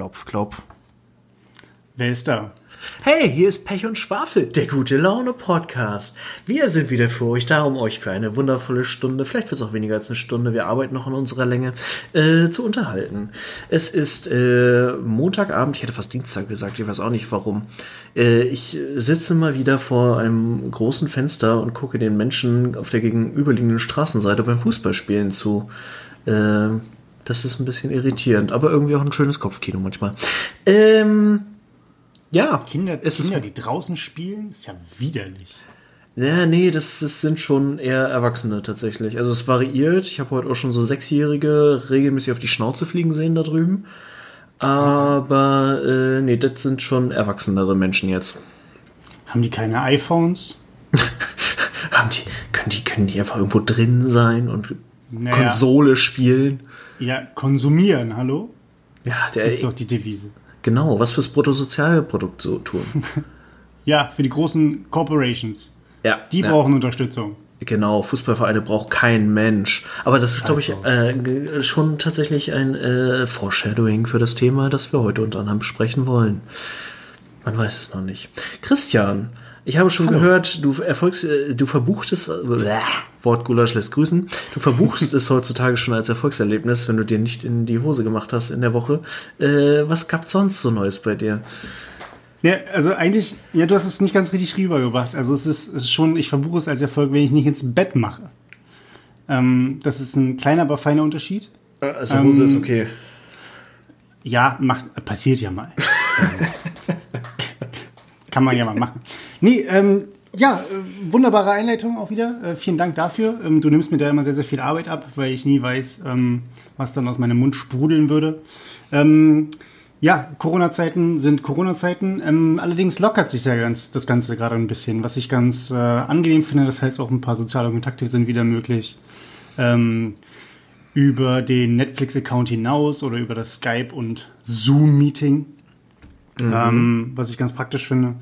Klopf, klopf. Wer ist da? Hey, hier ist Pech und Schwafel, der gute Laune Podcast. Wir sind wieder für euch da, um euch für eine wundervolle Stunde, vielleicht wird es auch weniger als eine Stunde, wir arbeiten noch an unserer Länge, äh, zu unterhalten. Es ist äh, Montagabend, ich hätte fast Dienstag gesagt, ich weiß auch nicht warum. Äh, ich sitze mal wieder vor einem großen Fenster und gucke den Menschen auf der gegenüberliegenden Straßenseite beim Fußballspielen zu. Äh, das ist ein bisschen irritierend, aber irgendwie auch ein schönes Kopfkino manchmal. Ähm, ja, Kinder, es Kinder ist, die draußen spielen, ist ja widerlich. ja, nee, das, das sind schon eher Erwachsene tatsächlich. Also es variiert. Ich habe heute auch schon so Sechsjährige regelmäßig auf die Schnauze fliegen sehen da drüben. Aber äh, nee, das sind schon erwachsenere Menschen jetzt. Haben die keine iPhones? Haben die, können die, können die einfach irgendwo drin sein und Naja. Konsole spielen? Ja, konsumieren, hallo? Ja, der Ist doch die Devise. genau, was fürs Bruttosozialprodukt so tun. Ja, für die großen Corporations. ja, Die ja. brauchen Unterstützung. Genau, Fußballvereine braucht kein Mensch. Aber das ist, glaube ich, äh, ge- schon tatsächlich ein äh, Foreshadowing für das Thema, das wir heute unter anderem besprechen wollen. Man weiß es noch nicht. Christian, ich habe schon gehört, du erfolgst, äh, du verbuchtest, äh, bläh, Wort Gulasch lässt grüßen, du verbuchst es heutzutage schon als Erfolgserlebnis, wenn du dir nicht in die Hose gemacht hast in der Woche. Äh, was gab's sonst so Neues bei dir? Ja, also eigentlich, ja, du hast es nicht ganz richtig rübergebracht. Also es ist, es ist schon, ich verbuche es als Erfolg, wenn ich nicht ins Bett mache. Ähm, das ist ein kleiner, aber feiner Unterschied. Also Hose ist okay. Ja, macht, passiert ja mal. Kann man ja mal machen. Nee, ähm, ja, äh, wunderbare Einleitung auch wieder. Äh, vielen Dank dafür. Ähm, du nimmst mir da immer sehr, sehr viel Arbeit ab, weil ich nie weiß, ähm, was dann aus meinem Mund sprudeln würde. Ähm, ja, Corona-Zeiten sind Corona-Zeiten. Ähm, allerdings lockert sich ja ganz, das Ganze gerade ein bisschen, was ich ganz äh, angenehm finde. Das heißt, auch ein paar soziale Kontakte sind wieder möglich. Ähm, über den Netflix-Account hinaus oder über das Skype- und Zoom-Meeting, ähm, was ich ganz praktisch finde.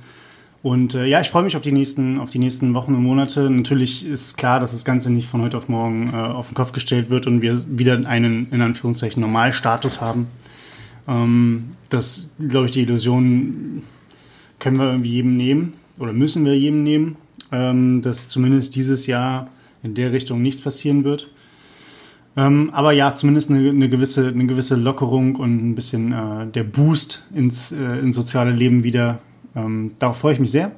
Und äh, ja, ich freue mich auf die nächsten, auf die nächsten Wochen und Monate. Natürlich ist klar, dass das Ganze nicht von heute auf morgen äh, auf den Kopf gestellt wird und wir wieder einen in Anführungszeichen Normalstatus haben. Ähm, das, glaube ich, die Illusion können wir irgendwie jedem nehmen oder müssen wir jedem nehmen, ähm, dass zumindest dieses Jahr in der Richtung nichts passieren wird. Ähm, aber ja, zumindest eine, eine, gewisse, eine gewisse Lockerung und ein bisschen äh, der Boost ins, äh, ins soziale Leben wieder. Ähm, darauf freue ich mich sehr.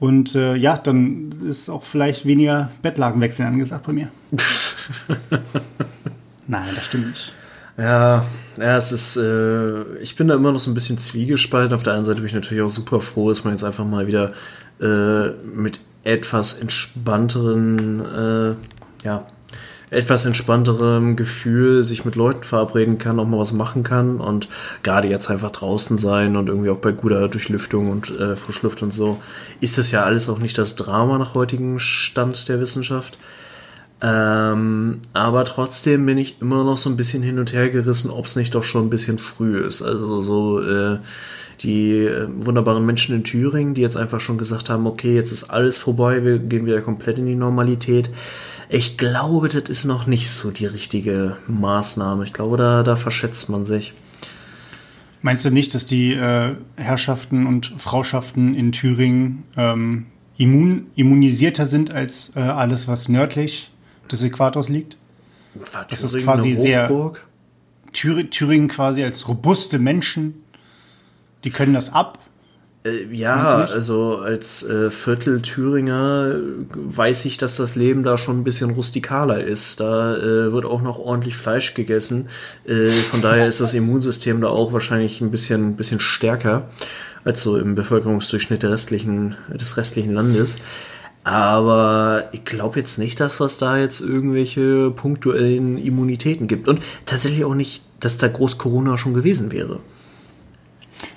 Und äh, ja, dann ist auch vielleicht weniger Bettlagenwechsel angesagt bei mir. Nein, das stimmt nicht. Ja, ja, es ist, äh, ich bin da immer noch so ein bisschen zwiegespalten. Auf der einen Seite bin ich natürlich auch super froh, dass man jetzt einfach mal wieder äh, mit etwas entspannteren, äh, ja, etwas entspannterem Gefühl sich mit Leuten verabreden kann, auch mal was machen kann und gerade jetzt einfach draußen sein und irgendwie auch bei guter Durchlüftung und äh, Frischluft und so, ist das ja alles auch nicht das Drama nach heutigem Stand der Wissenschaft. Ähm, aber trotzdem bin ich immer noch so ein bisschen hin und her gerissen, ob es nicht doch schon ein bisschen früh ist. Also so äh, die äh, wunderbaren Menschen in Thüringen, die jetzt einfach schon gesagt haben, okay, jetzt ist alles vorbei, wir gehen wieder komplett in die Normalität. Ich glaube, das ist noch nicht so die richtige Maßnahme. Ich glaube, da, da verschätzt man sich. Meinst du nicht, dass die äh, Herrschaften und Frauschaften in Thüringen ähm, immun, immunisierter sind als äh, alles, was nördlich des Äquators liegt? War Das ist quasi sehr-? Thür Thüringen quasi als robuste Menschen, die können das ab. Äh, ja, also als äh, Viertel Thüringer äh, weiß ich, dass das Leben da schon ein bisschen rustikaler ist. Da äh, wird auch noch ordentlich Fleisch gegessen. Äh, von daher ist das Immunsystem da auch wahrscheinlich ein bisschen, bisschen stärker als so im Bevölkerungsdurchschnitt der restlichen, des restlichen Landes. Aber ich glaube jetzt nicht, dass das da jetzt irgendwelche punktuellen Immunitäten gibt. Und tatsächlich auch nicht, dass da groß Corona schon gewesen wäre.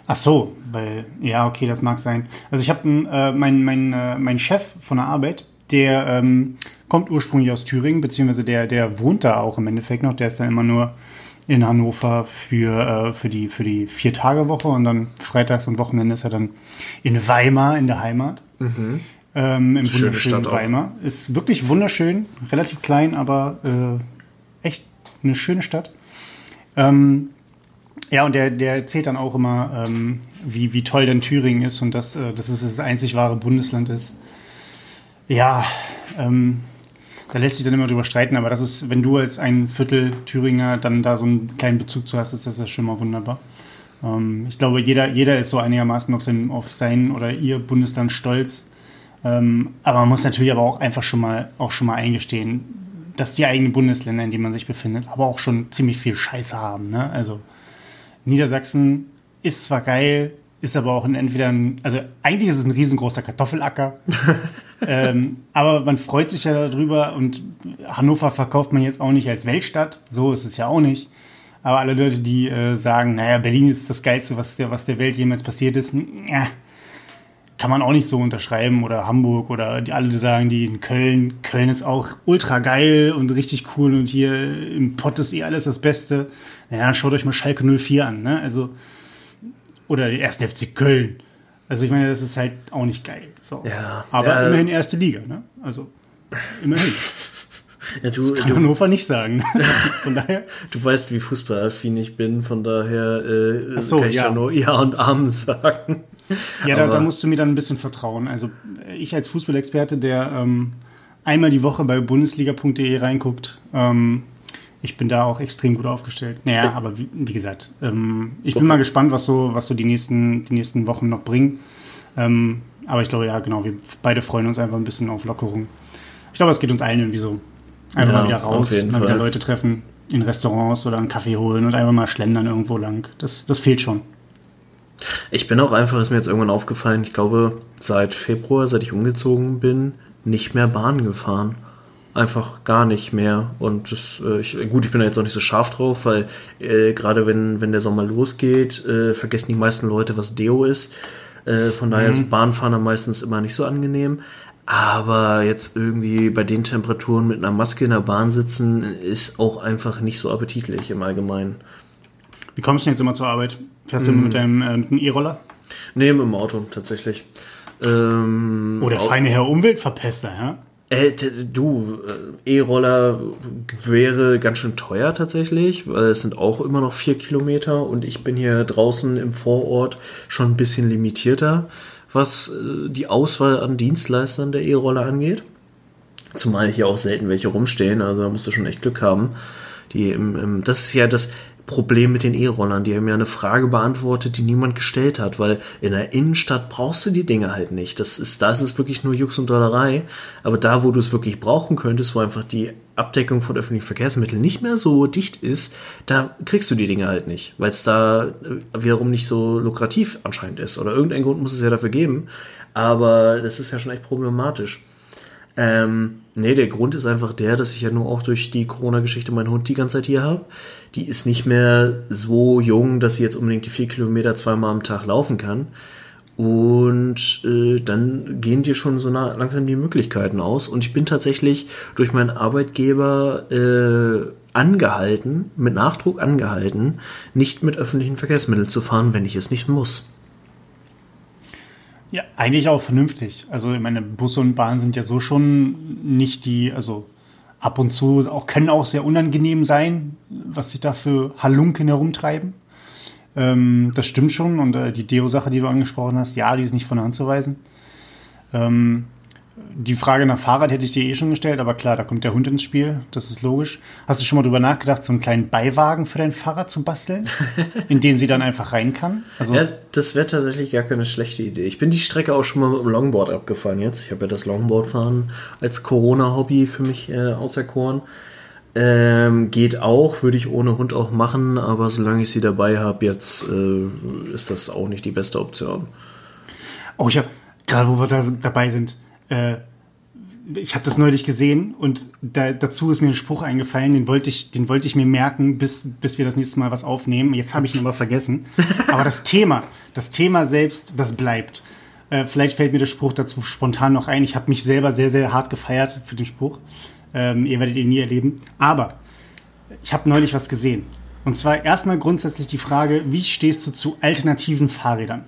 Ach so, weil, ja, okay, das mag sein. Also ich habe äh, mein, mein, äh, mein Chef von der Arbeit, der ähm, kommt ursprünglich aus Thüringen, beziehungsweise der, der wohnt da auch im Endeffekt noch. Der ist dann immer nur in Hannover für, äh, für die, für die Vier-Tage-Woche und dann freitags und Wochenende ist er dann in Weimar in der Heimat. Ähm, Im Schöne wunderschönen Stadt auch. Weimar. Ist wirklich wunderschön, relativ klein, aber äh, echt eine schöne Stadt. Ähm, Ja, und der, der erzählt dann auch immer, ähm, wie, wie toll denn Thüringen ist und dass, äh, dass es das einzig wahre Bundesland ist. Ja, ähm, da lässt sich dann immer drüber streiten, aber das ist, wenn du als ein Viertel Thüringer dann da so einen kleinen Bezug zu hast, ist das ja schon mal wunderbar. Ähm, ich glaube, jeder, jeder ist so einigermaßen auf sein, auf sein oder ihr Bundesland stolz. Ähm, aber man muss natürlich aber auch einfach schon mal, auch schon mal eingestehen, dass die eigenen Bundesländer, in denen man sich befindet, aber auch schon ziemlich viel Scheiße haben. Ne? Also Niedersachsen ist zwar geil, ist aber auch ein entweder ein, also eigentlich ist es ein riesengroßer Kartoffelacker, ähm, aber man freut sich ja darüber und Hannover verkauft man jetzt auch nicht als Weltstadt, so ist es ja auch nicht. Aber alle Leute, die äh, sagen, naja, Berlin ist das Geilste, was der, was der Welt jemals passiert ist, ja, kann man auch nicht so unterschreiben. Oder Hamburg oder die alle die sagen, die in Köln, Köln ist auch ultra geil und richtig cool und hier im Pott ist eh alles das Beste. Naja, schaut euch mal Schalke 04 an, ne? Also, oder die erste FC Köln. Also ich meine, das ist halt auch nicht geil. So. Ja, Aber ja. immerhin erste Liga, ne? Also immerhin. Ja, du, Kann du, Hannover nicht sagen. Von daher. du weißt, wie fußballaffin ich bin, von daher äh, so, kann ich ja. ja nur Ja und Amen sagen. Ja, da, da musst du mir dann ein bisschen vertrauen. Also äh, ich als Fußballexperte, der ähm, einmal die Woche bei bundesliga.de reinguckt, ähm, ich bin da auch extrem gut aufgestellt. Naja, aber wie, wie gesagt, ähm, ich bin Okay. mal gespannt, was so, was so die nächsten, die nächsten Wochen noch bringen. Ähm, aber ich glaube, ja, genau, wir beide freuen uns einfach ein bisschen auf Lockerung. Ich glaube, es geht uns allen irgendwie so. Einfach Ja, mal wieder raus, mal wieder Fall. Leute treffen in Restaurants oder einen Kaffee holen und einfach mal schlendern irgendwo lang. Das, das fehlt schon. Ich bin auch einfach, ist mir jetzt irgendwann aufgefallen, ich glaube, seit Februar, seit ich umgezogen bin, nicht mehr Bahn gefahren. Einfach gar nicht mehr. Und das, äh, ich, gut, ich bin da jetzt auch nicht so scharf drauf, weil äh, gerade wenn, wenn der Sommer losgeht, äh, vergessen die meisten Leute, was Deo ist. Äh, von daher ist Bahnfahren dann meistens immer nicht so angenehm. Aber jetzt irgendwie bei den Temperaturen mit einer Maske in der Bahn sitzen, ist auch einfach nicht so appetitlich im Allgemeinen. Wie kommst du denn jetzt immer zur Arbeit? Fährst du immer mit deinem äh, E-Roller? Nee, mit dem Auto, tatsächlich. Ähm, Oh, der feine Herr Umweltverpester, ja? Äh, du, äh, E-Roller wäre ganz schön teuer tatsächlich, weil es sind auch immer noch vier Kilometer und ich bin hier draußen im Vorort schon ein bisschen limitierter, was äh, die Auswahl an Dienstleistern der E-Roller angeht. Zumal hier auch selten welche rumstehen, also da musst du schon echt Glück haben. Die im, im, das ist ja das Problem mit den E-Rollern. Die haben ja eine Frage beantwortet, die niemand gestellt hat, weil in der Innenstadt brauchst du die Dinge halt nicht. Das ist, da ist es wirklich nur Jux und Dollerei. Aber da, wo du es wirklich brauchen könntest, wo einfach die Abdeckung von öffentlichen Verkehrsmitteln nicht mehr so dicht ist, da kriegst du die Dinge halt nicht, weil es da äh, wiederum nicht so lukrativ anscheinend ist. Oder irgendeinen Grund muss es ja dafür geben. Aber das ist ja schon echt problematisch. Ähm, nee, der Grund ist einfach der, dass ich ja nur auch durch die Corona-Geschichte meinen Hund die ganze Zeit hier habe. Die ist nicht mehr so jung, dass sie jetzt unbedingt die vier Kilometer zweimal am Tag laufen kann. Und äh, dann gehen dir schon so na- langsam die Möglichkeiten aus. Und ich bin tatsächlich durch meinen Arbeitgeber äh, angehalten, mit Nachdruck angehalten, nicht mit öffentlichen Verkehrsmitteln zu fahren, wenn ich es nicht muss. Ja, eigentlich auch vernünftig. Also, ich meine, Busse und Bahn sind ja so schon nicht die, also ab und zu auch, können auch sehr unangenehm sein, was sich da für Halunken herumtreiben. Ähm, das stimmt schon. Und äh, die Deo-Sache, die du angesprochen hast, ja, die ist nicht von der Hand zu weisen. Ähm, die Frage nach Fahrrad hätte ich dir eh schon gestellt, aber klar, da kommt der Hund ins Spiel, das ist logisch. Hast du schon mal drüber nachgedacht, so einen kleinen Beiwagen für dein Fahrrad zu basteln, in den sie dann einfach rein kann? Also, Ja, das wäre tatsächlich gar keine schlechte Idee. Ich bin die Strecke auch schon mal mit dem Longboard abgefahren jetzt. Ich habe ja das Longboardfahren als Corona-Hobby für mich äh, auserkoren. Ähm, geht auch, würde ich ohne Hund auch machen, aber solange ich sie dabei habe, jetzt äh, ist das auch nicht die beste Option. Oh, ich habe gerade, wo wir da dabei sind, äh, ich habe das neulich gesehen und da, dazu ist mir ein Spruch eingefallen, den wollte ich, den wollte ich mir merken, bis, bis wir das nächste Mal was aufnehmen. Jetzt habe ich ihn aber vergessen. Aber das Thema, das Thema selbst, das bleibt. Äh, vielleicht fällt mir der Spruch dazu spontan noch ein. Ich habe mich selber sehr, sehr hart gefeiert für den Spruch. Ähm, ihr werdet ihn nie erleben. Aber ich habe neulich was gesehen. Und zwar erstmal grundsätzlich die Frage, wie stehst du zu alternativen Fahrrädern?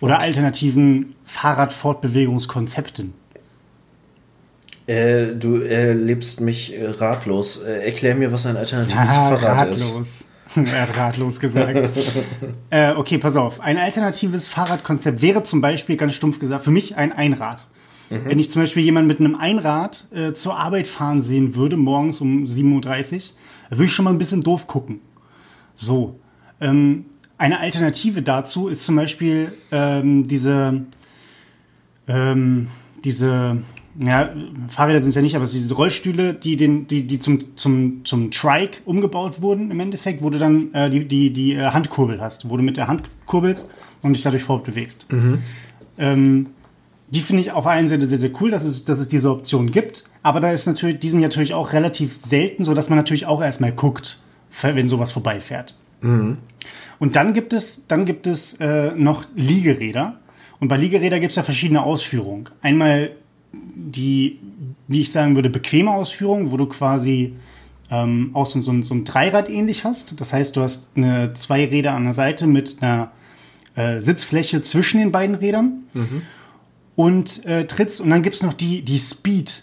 Oder alternativen Fahrradfortbewegungskonzepten? Äh, du erlebst mich äh, ratlos. Äh, erklär mir, was ein alternatives Ah, Fahrrad ist. ratlos. er hat ratlos gesagt. äh, okay, pass auf. Ein alternatives Fahrradkonzept wäre zum Beispiel, ganz stumpf gesagt, für mich ein Einrad. Mhm. Wenn ich zum Beispiel jemanden mit einem Einrad äh, zur Arbeit fahren sehen würde, morgens um 7.30 Uhr, würde ich schon mal ein bisschen doof gucken. So. Ähm, eine Alternative dazu ist zum Beispiel ähm, diese, ähm, diese, ja, Fahrräder sind es ja nicht, aber es sind diese Rollstühle, die, den, die, die zum, zum, zum Trike umgebaut wurden im Endeffekt, wo du dann äh, die, die, die äh, Handkurbel hast, wo du mit der Hand kurbelst und dich dadurch fortbewegst. Mhm. Ähm, die finde ich auf der einen Seite sehr, sehr cool, dass es, dass es diese Option gibt. Aber da ist natürlich, die sind natürlich auch relativ selten, sodass man natürlich auch erstmal guckt, wenn sowas vorbeifährt. Mhm. Und dann gibt es, dann gibt es äh, noch Liegeräder. Und bei Liegerädern gibt es ja verschiedene Ausführungen. Einmal die, wie ich sagen würde, bequeme Ausführung, wo du quasi ähm, auch so, so, so ein Dreirad ähnlich hast. Das heißt, du hast eine, zwei Räder an der Seite mit einer äh, Sitzfläche zwischen den beiden Rädern. Mhm und äh, trittst. Und dann gibt es noch die, die Speed.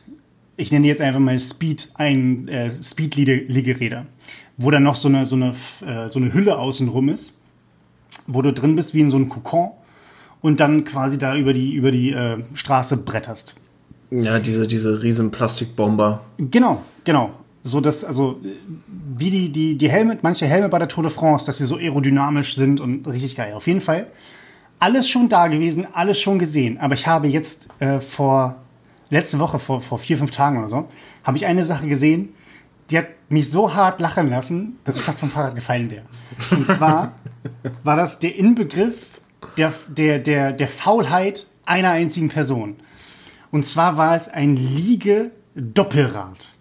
Ich nenne die jetzt einfach mal Speed, ein äh, Speed-Liegeräder, wo dann noch so eine, so, eine, äh, so eine Hülle außenrum ist, wo du drin bist wie in so einem Kokon und dann quasi da über die, über die äh, Straße bretterst. Ja, diese, diese riesen Plastikbomber. Genau, genau. So dass, also, wie die, die, die Helme, manche Helme bei der Tour de France, dass sie so aerodynamisch sind und richtig geil. Auf jeden Fall alles schon da gewesen, alles schon gesehen. Aber ich habe jetzt äh, vor, letzte Woche, vor, vor vier, fünf Tagen oder so, habe ich eine Sache gesehen, die hat mich so hart lachen lassen, dass ich fast vom Fahrrad gefallen wäre. Und zwar war das der Inbegriff der, der, der, der Faulheit einer einzigen Person. Und zwar war es ein Liege-Doppelrad.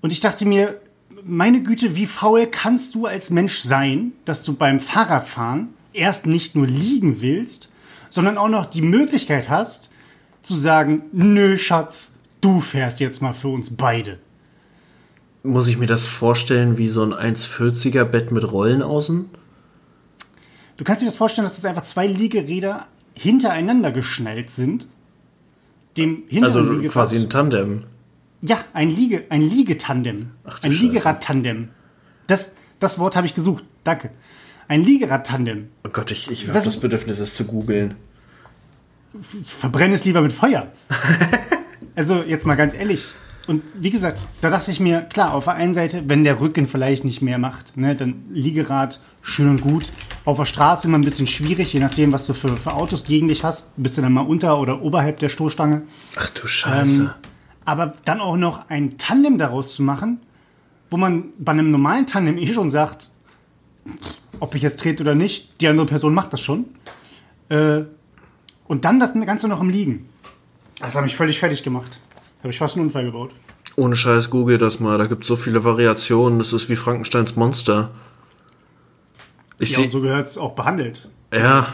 Und ich dachte mir, meine Güte, wie faul kannst du als Mensch sein, dass du beim Fahrradfahren erst nicht nur liegen willst, sondern auch noch die Möglichkeit hast, zu sagen, nö, Schatz, du fährst jetzt mal für uns beide. Muss ich mir das vorstellen wie so ein 1,40er Bett mit Rollen außen? Du kannst dir das vorstellen, dass das einfach zwei Liegeräder hintereinander geschnallt sind. Dem also quasi ein Tandem. Ja, ein Liege, ein Liegetandem. Ach, ein Liegerad-Tandem. Das, das Wort habe ich gesucht. Danke. Ein Liegerad-Tandem. Oh Gott, ich, ich habe das Bedürfnis, es zu googeln. Verbrenne es lieber mit Feuer. also, jetzt mal ganz ehrlich. Und wie gesagt, da dachte ich mir, klar, auf der einen Seite, wenn der Rücken vielleicht nicht mehr macht, ne, dann Liegerad schön und gut. Auf der Straße immer ein bisschen schwierig, je nachdem, was du für, für Autos gegen dich hast. Bist du dann mal unter oder oberhalb der Stoßstange. Ach du Scheiße. Ähm, aber dann auch noch ein Tandem daraus zu machen, wo man bei einem normalen Tandem eh schon sagt, ob ich jetzt trete oder nicht. Die andere Person macht das schon. Äh, und dann das Ganze noch im Liegen. Das hat mich völlig fertig gemacht. Habe ich fast einen Unfall gebaut. Ohne Scheiß, google das mal. Da gibt es so viele Variationen. Das ist wie Frankensteins Monster. Ich ja, und so gehört es auch behandelt. Ja,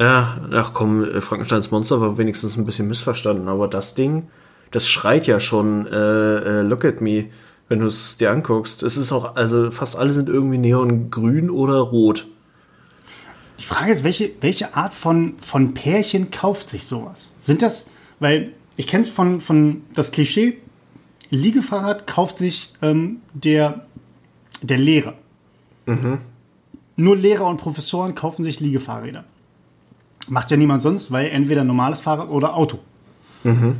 ja. Ach komm, äh, Frankensteins Monster war wenigstens ein bisschen missverstanden. Aber das Ding, das schreit ja schon, äh, äh, look at me wenn du es dir anguckst. Es ist auch, also fast alle sind irgendwie neongrün oder rot. Die Frage ist, welche, welche Art von, von Pärchen kauft sich sowas? Sind das, weil ich kenne es von, von das Klischee, Liegefahrrad kauft sich ähm, der, der Lehrer. Mhm. Nur Lehrer und Professoren kaufen sich Liegefahrräder. Macht ja niemand sonst, weil entweder normales Fahrrad oder Auto. Mhm.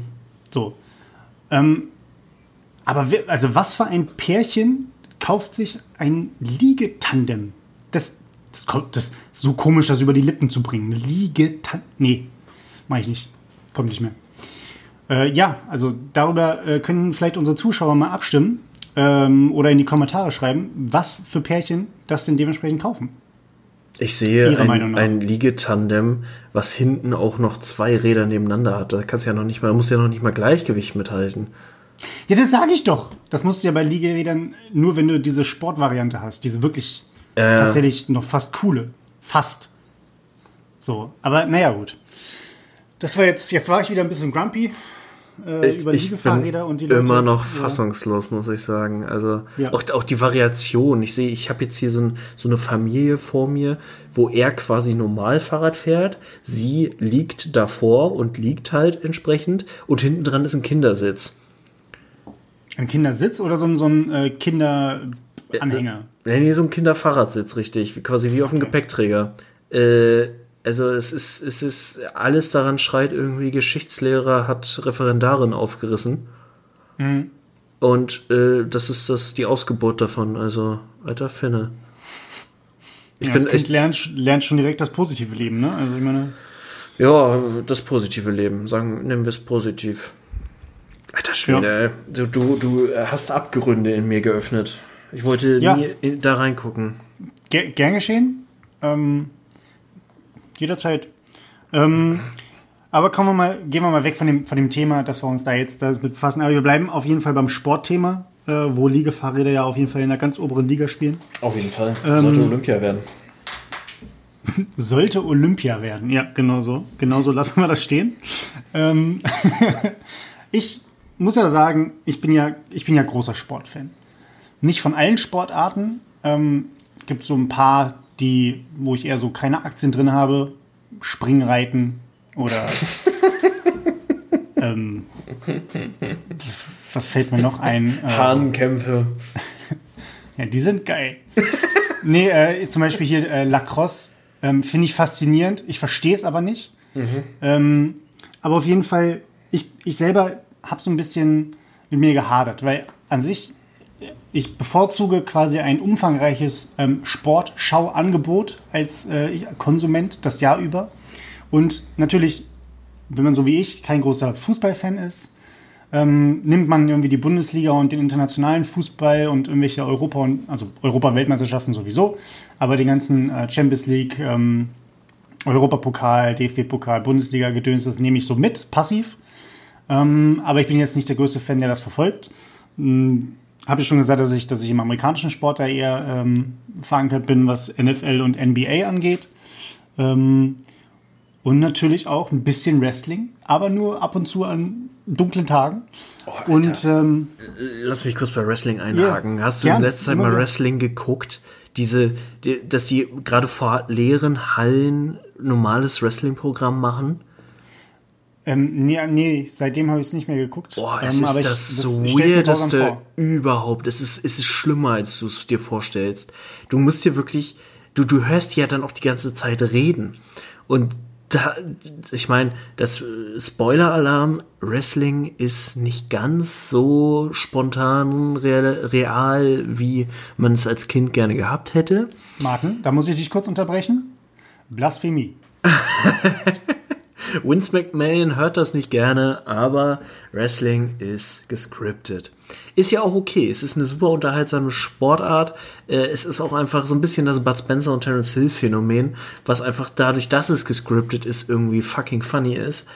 So. Ähm, aber also was für ein Pärchen kauft sich ein Liegetandem? Das, das, das ist so komisch, das über die Lippen zu bringen. Liegetandem. Nee, mache ich nicht. Kommt nicht mehr. Äh, ja, also darüber äh, können vielleicht unsere Zuschauer mal abstimmen ähm, oder in die Kommentare schreiben, was für Pärchen das denn dementsprechend kaufen. Ich sehe ein, ein Liegetandem, was hinten auch noch zwei Räder nebeneinander hat. Da kannst ja noch nicht mal, muss ja noch nicht mal Gleichgewicht mithalten. Ja, das sage ich doch. Das musst du ja bei Liegerädern nur, wenn du diese Sportvariante hast. Diese wirklich äh. tatsächlich noch fast coole. Fast. So, aber naja, gut. Das war jetzt, jetzt war ich wieder ein bisschen grumpy äh, ich, über Liegefahrräder und die Leute. Immer noch fassungslos, ja. muss ich sagen. Also ja. auch, auch die Variation. Ich sehe, ich habe jetzt hier so, ein, so eine Familie vor mir, wo er quasi normal Fahrrad fährt. Sie liegt davor und liegt halt entsprechend und hinten dran ist ein Kindersitz. Ein Kindersitz oder so ein, so ein äh, Kinder. Anhänger. Ja, nee, so ein Kinderfahrradsitz, richtig. Quasi wie auf dem Gepäckträger. Äh, also es ist, es ist, alles daran schreit irgendwie, Geschichtslehrer hat Referendarin aufgerissen. Mhm. Und äh, das ist das die Ausgeburt davon. Also, alter Finne. Ich ja, bin das kind echt, lernt, lernt schon direkt das positive Leben, ne? Also ich meine. Ja, das positive Leben. Sagen, nennen wir es positiv. Alter Schwede, ja. du, du, du hast Abgründe in mir geöffnet. Ich wollte ja. nie in, da reingucken. Ger gern geschehen. Ähm, jederzeit. Ähm, aber kommen wir mal, gehen wir mal weg von dem, von dem Thema, dass wir uns da jetzt damit befassen. Aber wir bleiben auf jeden Fall beim Sportthema, äh, wo Liegefahrräder ja auf jeden Fall in der ganz oberen Liga spielen. Auf jeden Fall. Sollte ähm, Olympia werden. Sollte Olympia werden, ja, genau so. Genau so lassen wir das stehen. Ähm ich muss ja sagen, ich bin ja, ich bin ja großer Sportfan. Nicht von allen Sportarten. Ähm, es gibt so ein paar, die, wo ich eher so keine Aktien drin habe. Springreiten oder ähm, was fällt mir noch ein? Äh, Hahnenkämpfe. ja, die sind geil. nee, äh, zum Beispiel hier äh, Lacrosse ähm, finde ich faszinierend. Ich verstehe es aber nicht. Mhm. Ähm, aber auf jeden Fall, ich, ich selber habe so ein bisschen mit mir gehadert, weil an sich, ich bevorzuge quasi ein umfangreiches ähm, Sportschauangebot als äh, Konsument das Jahr über. Und natürlich, wenn man so wie ich kein großer Fußballfan ist, ähm, nimmt man irgendwie die Bundesliga und den internationalen Fußball und irgendwelche Europa- und also Europa-Weltmeisterschaften sowieso, aber den ganzen äh, Champions League, ähm, Europapokal, DFB-Pokal, Bundesliga-Gedöns, das nehme ich so mit, passiv. Ähm, aber ich bin jetzt nicht der größte Fan, der das verfolgt. Hm, Habe ich schon gesagt, dass ich, dass ich im amerikanischen Sport da eher ähm, verankert bin, was NFL und NBA angeht. Ähm, und natürlich auch ein bisschen Wrestling, aber nur ab und zu an dunklen Tagen. Oh, und ähm, lass mich kurz bei Wrestling einhaken. Yeah, Hast du in letzter Zeit mal Wrestling geguckt? Diese, die, dass die gerade vor leeren Hallen normales Wrestling-Programm machen? Ähm, nee, nee, seitdem habe ich es nicht mehr geguckt. Boah, es ähm, ist das, ich, das weirdeste überhaupt. Es ist, es ist schlimmer, als du es dir vorstellst. Du musst dir wirklich, du, du hörst ja dann auch die ganze Zeit reden. Und da, ich meine, das Spoiler-Alarm, Wrestling ist nicht ganz so spontan real, real wie man es als Kind gerne gehabt hätte. Martin, da muss ich dich kurz unterbrechen. Blasphemie. Vince McMahon hört das nicht gerne, aber Wrestling ist gescriptet. Ist ja auch okay. Es ist eine super unterhaltsame Sportart. Äh, es ist auch einfach so ein bisschen das Bud Spencer und Terence Hill Phänomen, was einfach dadurch, dass es gescriptet ist, irgendwie fucking funny ist.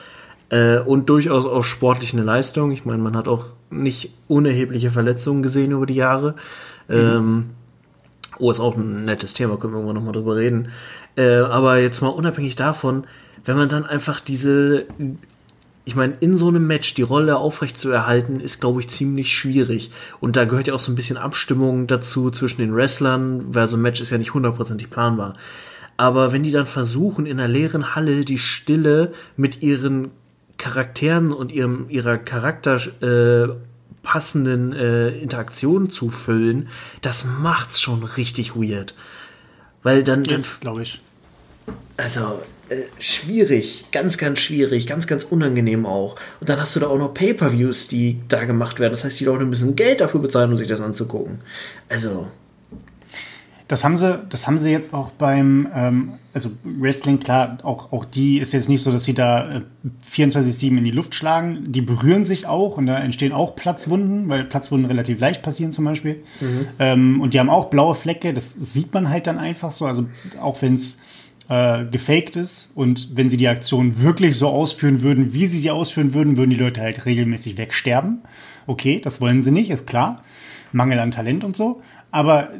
Äh, und durchaus auch sportlich eine Leistung. Ich meine, man hat auch nicht unerhebliche Verletzungen gesehen über die Jahre. Mhm. Ähm, oh, ist auch ein nettes Thema, können wir irgendwann nochmal drüber reden. Äh, aber jetzt mal unabhängig davon, wenn man dann einfach diese, ich meine, in so einem Match die Rolle aufrecht zu erhalten, ist, glaube ich, ziemlich schwierig. Und da gehört ja auch so ein bisschen Abstimmung dazu zwischen den Wrestlern, weil so ein Match ist ja nicht hundertprozentig planbar. Aber wenn die dann versuchen, in einer leeren Halle die Stille mit ihren Charakteren und ihrem, ihrer Charakter äh, passenden äh, Interaktionen zu füllen, das macht's schon richtig weird. Weil dann, dann glaube ich. Also, äh, schwierig, ganz, ganz schwierig, ganz, ganz unangenehm auch. Und dann hast du da auch noch Pay-per-Views, die da gemacht werden. Das heißt, die Leute müssen Geld dafür bezahlen, um sich das anzugucken. Also. Das haben sie, das haben sie jetzt auch beim, ähm, also Wrestling, klar, auch, auch die ist jetzt nicht so, dass sie da äh, 24-7 in die Luft schlagen. Die berühren sich auch und da entstehen auch Platzwunden, weil Platzwunden relativ leicht passieren zum Beispiel. Mhm. Ähm, und die haben auch blaue Flecke, das sieht man halt dann einfach so. Also auch wenn es äh, gefaked ist und wenn sie die Aktion wirklich so ausführen würden, wie sie sie ausführen würden, würden die Leute halt regelmäßig wegsterben. Okay, das wollen sie nicht, ist klar. Mangel an Talent und so. Aber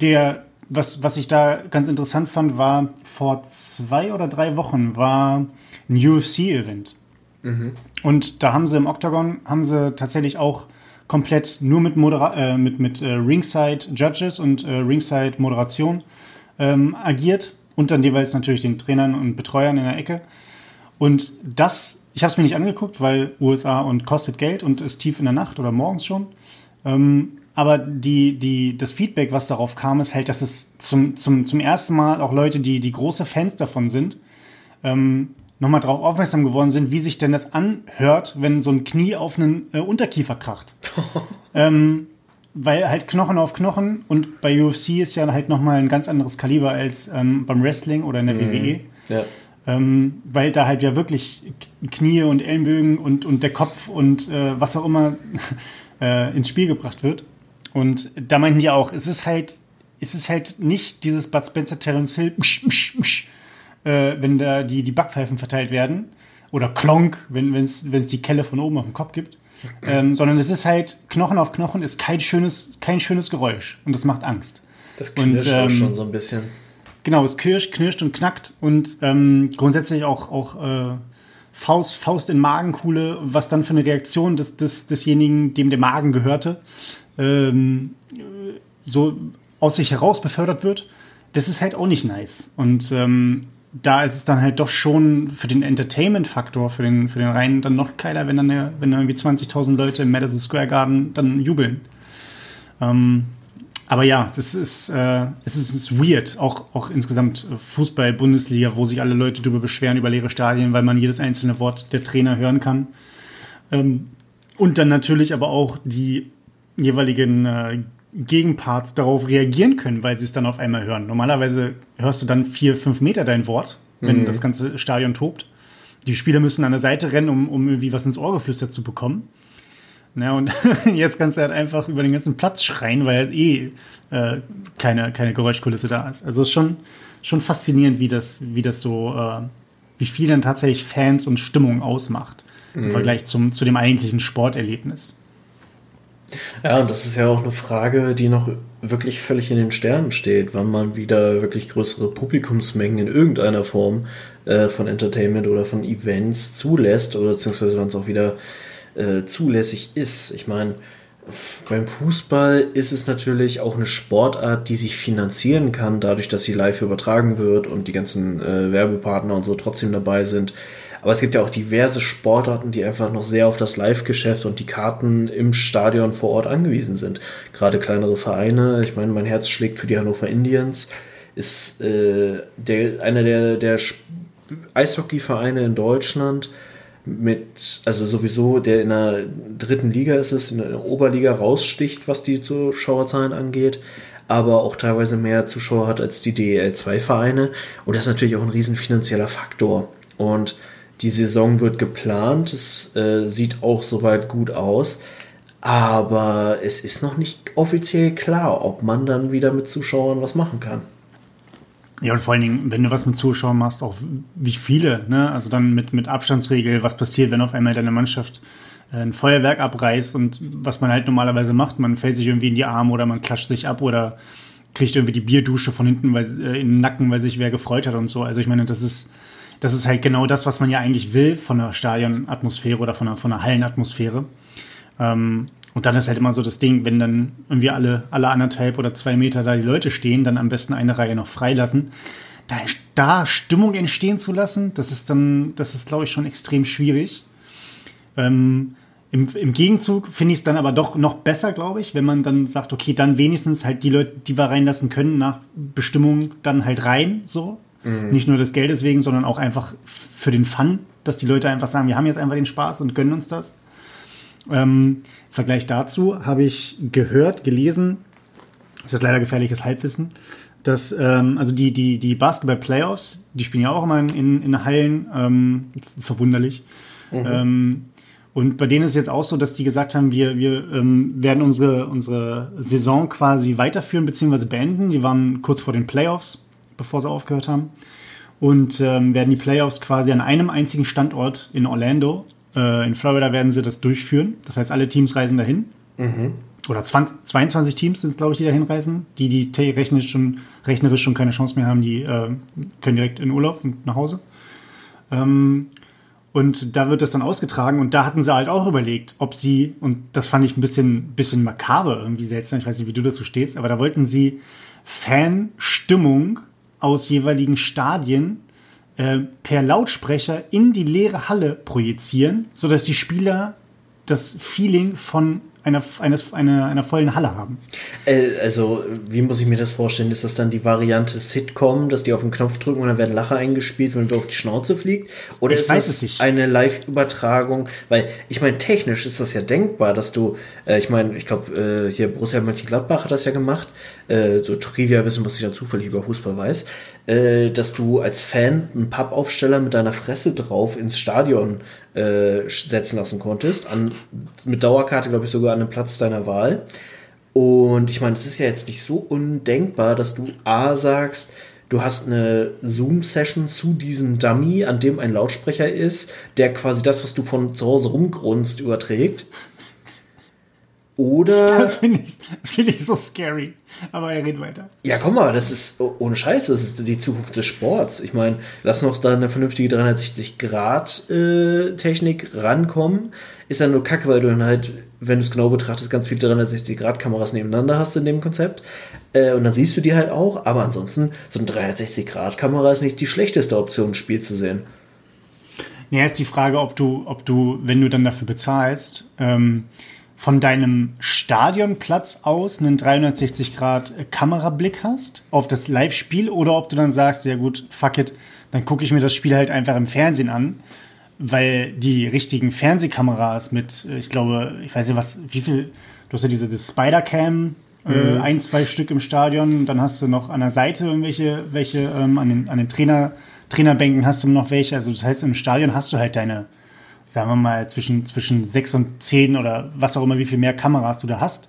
der, was, was ich da ganz interessant fand, war vor zwei oder drei Wochen war ein UFC-Event. Mhm. Und da haben sie im Octagon, haben sie tatsächlich auch komplett nur mit, Modera äh, mit, mit äh, Ringside Judges und äh, Ringside Moderation ähm, agiert und dann jeweils natürlich den Trainern und Betreuern in der Ecke. Und das, ich habe es mir nicht angeguckt, weil USA und kostet Geld und ist tief in der Nacht oder morgens schon. Ähm, aber die, die, das Feedback, was darauf kam, ist halt, dass es zum, zum, zum ersten Mal auch Leute, die, die große Fans davon sind, ähm, nochmal darauf aufmerksam geworden sind, wie sich denn das anhört, wenn so ein Knie auf einen äh, Unterkiefer kracht. ähm, weil halt Knochen auf Knochen und bei UFC ist ja halt nochmal ein ganz anderes Kaliber als ähm, beim Wrestling oder in der mhm. WWE. Ja. Ähm, weil da halt ja wirklich Knie und Ellenbögen und, und der Kopf und äh, was auch immer äh, ins Spiel gebracht wird. Und da meinten die auch, es ist halt, es ist halt nicht dieses Bud Spencer Terence Hill, msch, msch, msch, äh, wenn da die, die Backpfeifen verteilt werden. Oder Klonk, wenn es die Kelle von oben auf dem Kopf gibt. Ähm, sondern es ist halt Knochen auf Knochen, ist kein schönes, kein schönes Geräusch und das macht Angst. Das knirscht und, ähm, auch schon so ein bisschen. Genau, es knirscht, knirscht und knackt und ähm, grundsätzlich auch, auch äh, Faust, Faust in Magenkuhle, was dann für eine Reaktion des, des, desjenigen, dem der Magen gehörte, ähm, so aus sich heraus befördert wird. Das ist halt auch nicht nice. Und ähm, da ist es dann halt doch schon für den Entertainment-Faktor, für den, für den Rhein dann noch geiler, wenn dann, wenn dann irgendwie 20.000 Leute im Madison Square Garden dann jubeln. Ähm, aber ja, das ist, äh, es ist, ist weird. Auch, auch insgesamt Fußball-Bundesliga, wo sich alle Leute darüber beschweren, über leere Stadien, weil man jedes einzelne Wort der Trainer hören kann. Ähm, und dann natürlich aber auch die jeweiligen äh, Gegenparts darauf reagieren können, weil sie es dann auf einmal hören. Normalerweise hörst du dann vier, fünf Meter dein Wort, wenn mhm. das ganze Stadion tobt. Die Spieler müssen an der Seite rennen, um, um irgendwie was ins Ohr geflüstert zu bekommen. Ja, und jetzt kannst du halt einfach über den ganzen Platz schreien, weil halt eh äh, keine, keine Geräuschkulisse da ist. Also es ist schon, schon faszinierend, wie das, wie das so, äh, wie viel dann tatsächlich Fans und Stimmung ausmacht im mhm. Vergleich zum, zu dem eigentlichen Sporterlebnis. Ja, und das ist ja auch eine Frage, die noch wirklich völlig in den Sternen steht, wann man wieder wirklich größere Publikumsmengen in irgendeiner Form äh, von Entertainment oder von Events zulässt oder beziehungsweise wann es auch wieder äh, zulässig ist. Ich meine, beim Fußball ist es natürlich auch eine Sportart, die sich finanzieren kann, dadurch, dass sie live übertragen wird und die ganzen äh, Werbepartner und so trotzdem dabei sind. Aber es gibt ja auch diverse Sportarten, die einfach noch sehr auf das Live-Geschäft und die Karten im Stadion vor Ort angewiesen sind. Gerade kleinere Vereine, ich meine, mein Herz schlägt für die Hannover Indians, ist äh, der, einer der, der Eishockeyvereine in Deutschland mit, also sowieso, der in der dritten Liga ist es, in der Oberliga raussticht, was die Zuschauerzahlen angeht aber auch teilweise mehr Zuschauer hat als die DEL2-Vereine. Und das ist natürlich auch ein riesen finanzieller Faktor. Und die Saison wird geplant, es äh, sieht auch soweit gut aus, aber es ist noch nicht offiziell klar, ob man dann wieder mit Zuschauern was machen kann. Ja, und vor allen Dingen, wenn du was mit Zuschauern machst, auch wie viele, ne? Also dann mit, mit Abstandsregel, was passiert, wenn auf einmal deine Mannschaft äh, ein Feuerwerk abreißt und was man halt normalerweise macht, man fällt sich irgendwie in die Arme oder man klatscht sich ab oder kriegt irgendwie die Bierdusche von hinten weil, äh, in den Nacken, weil sich wer gefreut hat und so. Also ich meine, das ist, das ist halt genau das, was man ja eigentlich will von der Stadionatmosphäre oder von der, von der Hallenatmosphäre. Ähm, und dann ist halt immer so das Ding, wenn dann irgendwie alle, alle anderthalb oder zwei Meter da die Leute stehen, dann am besten eine Reihe noch freilassen. Da, da Stimmung entstehen zu lassen, das ist dann, das ist, glaube ich, schon extrem schwierig. Ähm, im, Im Gegenzug finde ich es dann aber doch noch besser, glaube ich, wenn man dann sagt, okay, dann wenigstens halt die Leute, die wir reinlassen können, nach Bestimmung dann halt rein, so. Mhm. Nicht nur des Geldes wegen, sondern auch einfach für den Fun, dass die Leute einfach sagen, wir haben jetzt einfach den Spaß und gönnen uns das. Ähm, Vergleich dazu habe ich gehört, gelesen, das ist leider gefährliches Halbwissen, dass ähm, also die, die, die Basketball-Playoffs, die spielen ja auch immer in, in Hallen, ähm, verwunderlich. Mhm. Ähm, und bei denen ist es jetzt auch so, dass die gesagt haben, wir, wir ähm, werden unsere, unsere Saison quasi weiterführen bzw. beenden. Die waren kurz vor den Playoffs bevor sie aufgehört haben. Und ähm, werden die Playoffs quasi an einem einzigen Standort in Orlando, äh, in Florida, werden sie das durchführen. Das heißt, alle Teams reisen dahin. Mhm. Oder 20, 22 Teams sind es, glaube ich, die dahin reisen. Die, die rechnerisch schon, rechnerisch schon keine Chance mehr haben, die äh, können direkt in Urlaub und nach Hause. Ähm, und da wird das dann ausgetragen und da hatten sie halt auch überlegt, ob sie, und das fand ich ein bisschen, bisschen makaber, irgendwie seltsam, ich weiß nicht, wie du dazu stehst, aber da wollten sie Fanstimmung aus jeweiligen Stadien äh, per Lautsprecher in die leere Halle projizieren, sodass die Spieler das Feeling von einer, eines, einer, einer vollen Halle haben. Äh, also, wie muss ich mir das vorstellen? Ist das dann die Variante Sitcom, dass die auf den Knopf drücken und dann werden Lacher eingespielt, wenn du auf die Schnauze fliegt? Oder Ich ist das eine Live-Übertragung? Weil, ich meine, technisch ist das ja denkbar, dass du, äh, ich meine, ich glaube, äh, hier Borussia Mönchengladbach hat das ja gemacht, äh, so Trivia wissen, was ich dann zufällig über Fußball weiß, äh, dass du als Fan einen Pappaufsteller mit deiner Fresse drauf ins Stadion äh, setzen lassen konntest, an, mit Dauerkarte, glaube ich, sogar an einem Platz deiner Wahl. Und ich meine, es ist ja jetzt nicht so undenkbar, dass du A sagst, du hast eine Zoom-Session zu diesem Dummy, an dem ein Lautsprecher ist, der quasi das, was du von zu Hause rumgrunzt, überträgt. Oder. Das finde ich, das finde ich so scary. Aber er redet weiter. Ja, komm mal, das ist oh- ohne Scheiß, das ist die Zukunft des Sports. Ich meine, lass noch da eine vernünftige 360-Grad-Technik rankommen. Ist ja nur kacke, weil du dann halt, wenn du es genau betrachtest, ganz viele 360-Grad-Kameras nebeneinander hast in dem Konzept. Äh, und dann siehst du die halt auch. Aber ansonsten, so eine 360-Grad-Kamera ist nicht die schlechteste Option, ein Spiel zu sehen. Naja, ist die Frage, ob du, ob du, wenn du dann dafür bezahlst, ähm, von deinem Stadionplatz aus einen 360-Grad-Kamerablick hast auf das Live-Spiel oder ob du dann sagst, ja gut, fuck it, dann gucke ich mir das Spiel halt einfach im Fernsehen an, weil die richtigen Fernsehkameras mit, äh, ich glaube, ich weiß nicht was, wie viel, du hast ja diese, diese Spider-Cam, äh, ein, zwei Stück im Stadion, dann hast du noch an der Seite irgendwelche, welche ähm, an den, an den Trainer, Trainerbänken hast du noch welche, also das heißt, im Stadion hast du halt deine, sagen wir mal, zwischen, zwischen sechs und zehn oder was auch immer, wie viel mehr Kameras du da hast.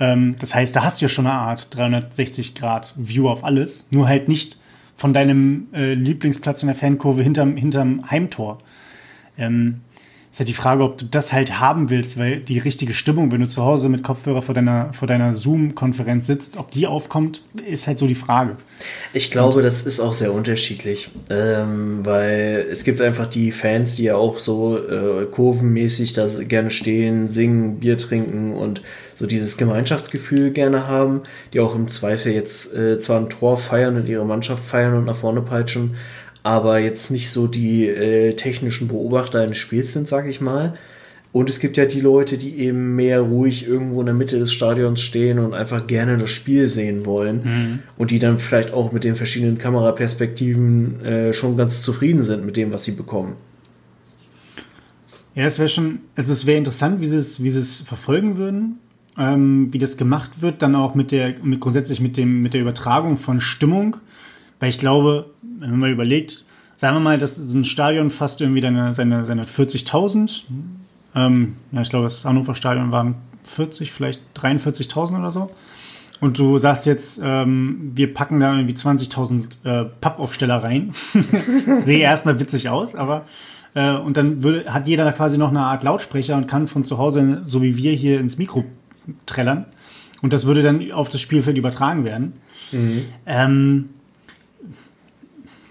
Ähm, das heißt, da hast du ja schon eine Art 360 Grad View auf alles, nur halt nicht von deinem äh, Lieblingsplatz in der Fankurve hinterm, hinterm Heimtor. Ähm, ist ja die Frage, ob du das halt haben willst, weil die richtige Stimmung, wenn du zu Hause mit Kopfhörer vor deiner, vor deiner Zoom-Konferenz sitzt, ob die aufkommt, ist halt so die Frage. Ich glaube, das ist auch sehr unterschiedlich, ähm, weil es gibt einfach die Fans, die ja auch so äh, kurvenmäßig da gerne stehen, singen, Bier trinken und so dieses Gemeinschaftsgefühl gerne haben, die auch im Zweifel jetzt äh, zwar ein Tor feiern und ihre Mannschaft feiern und nach vorne peitschen, aber jetzt nicht so die äh, technischen Beobachter eines Spiels sind, sag ich mal. Und es gibt ja die Leute, die eben mehr ruhig irgendwo in der Mitte des Stadions stehen und einfach gerne das Spiel sehen wollen. Und die dann vielleicht auch mit den verschiedenen Kameraperspektiven äh, schon ganz zufrieden sind mit dem, was sie bekommen. Ja, es wäre schon, also es wäre interessant, wie sie es, wie sie es verfolgen würden, ähm, wie das gemacht wird, dann auch mit der, mit grundsätzlich mit dem, mit der Übertragung von Stimmung. Weil ich glaube, wenn man mal überlegt, sagen wir mal, dass so ein Stadion fast irgendwie deine, seine, seine 40.000, ähm, ja, ich glaube, das Hannover Stadion waren 40, vielleicht 43.000 oder so. Und du sagst jetzt, ähm, wir packen da irgendwie 20.000 äh, Pappaufsteller rein. Sehe erstmal witzig aus, aber äh, und dann würde, hat jeder da quasi noch eine Art Lautsprecher und kann von zu Hause, so wie wir hier, ins Mikro trällern. Und das würde dann auf das Spielfeld übertragen werden. Ähm,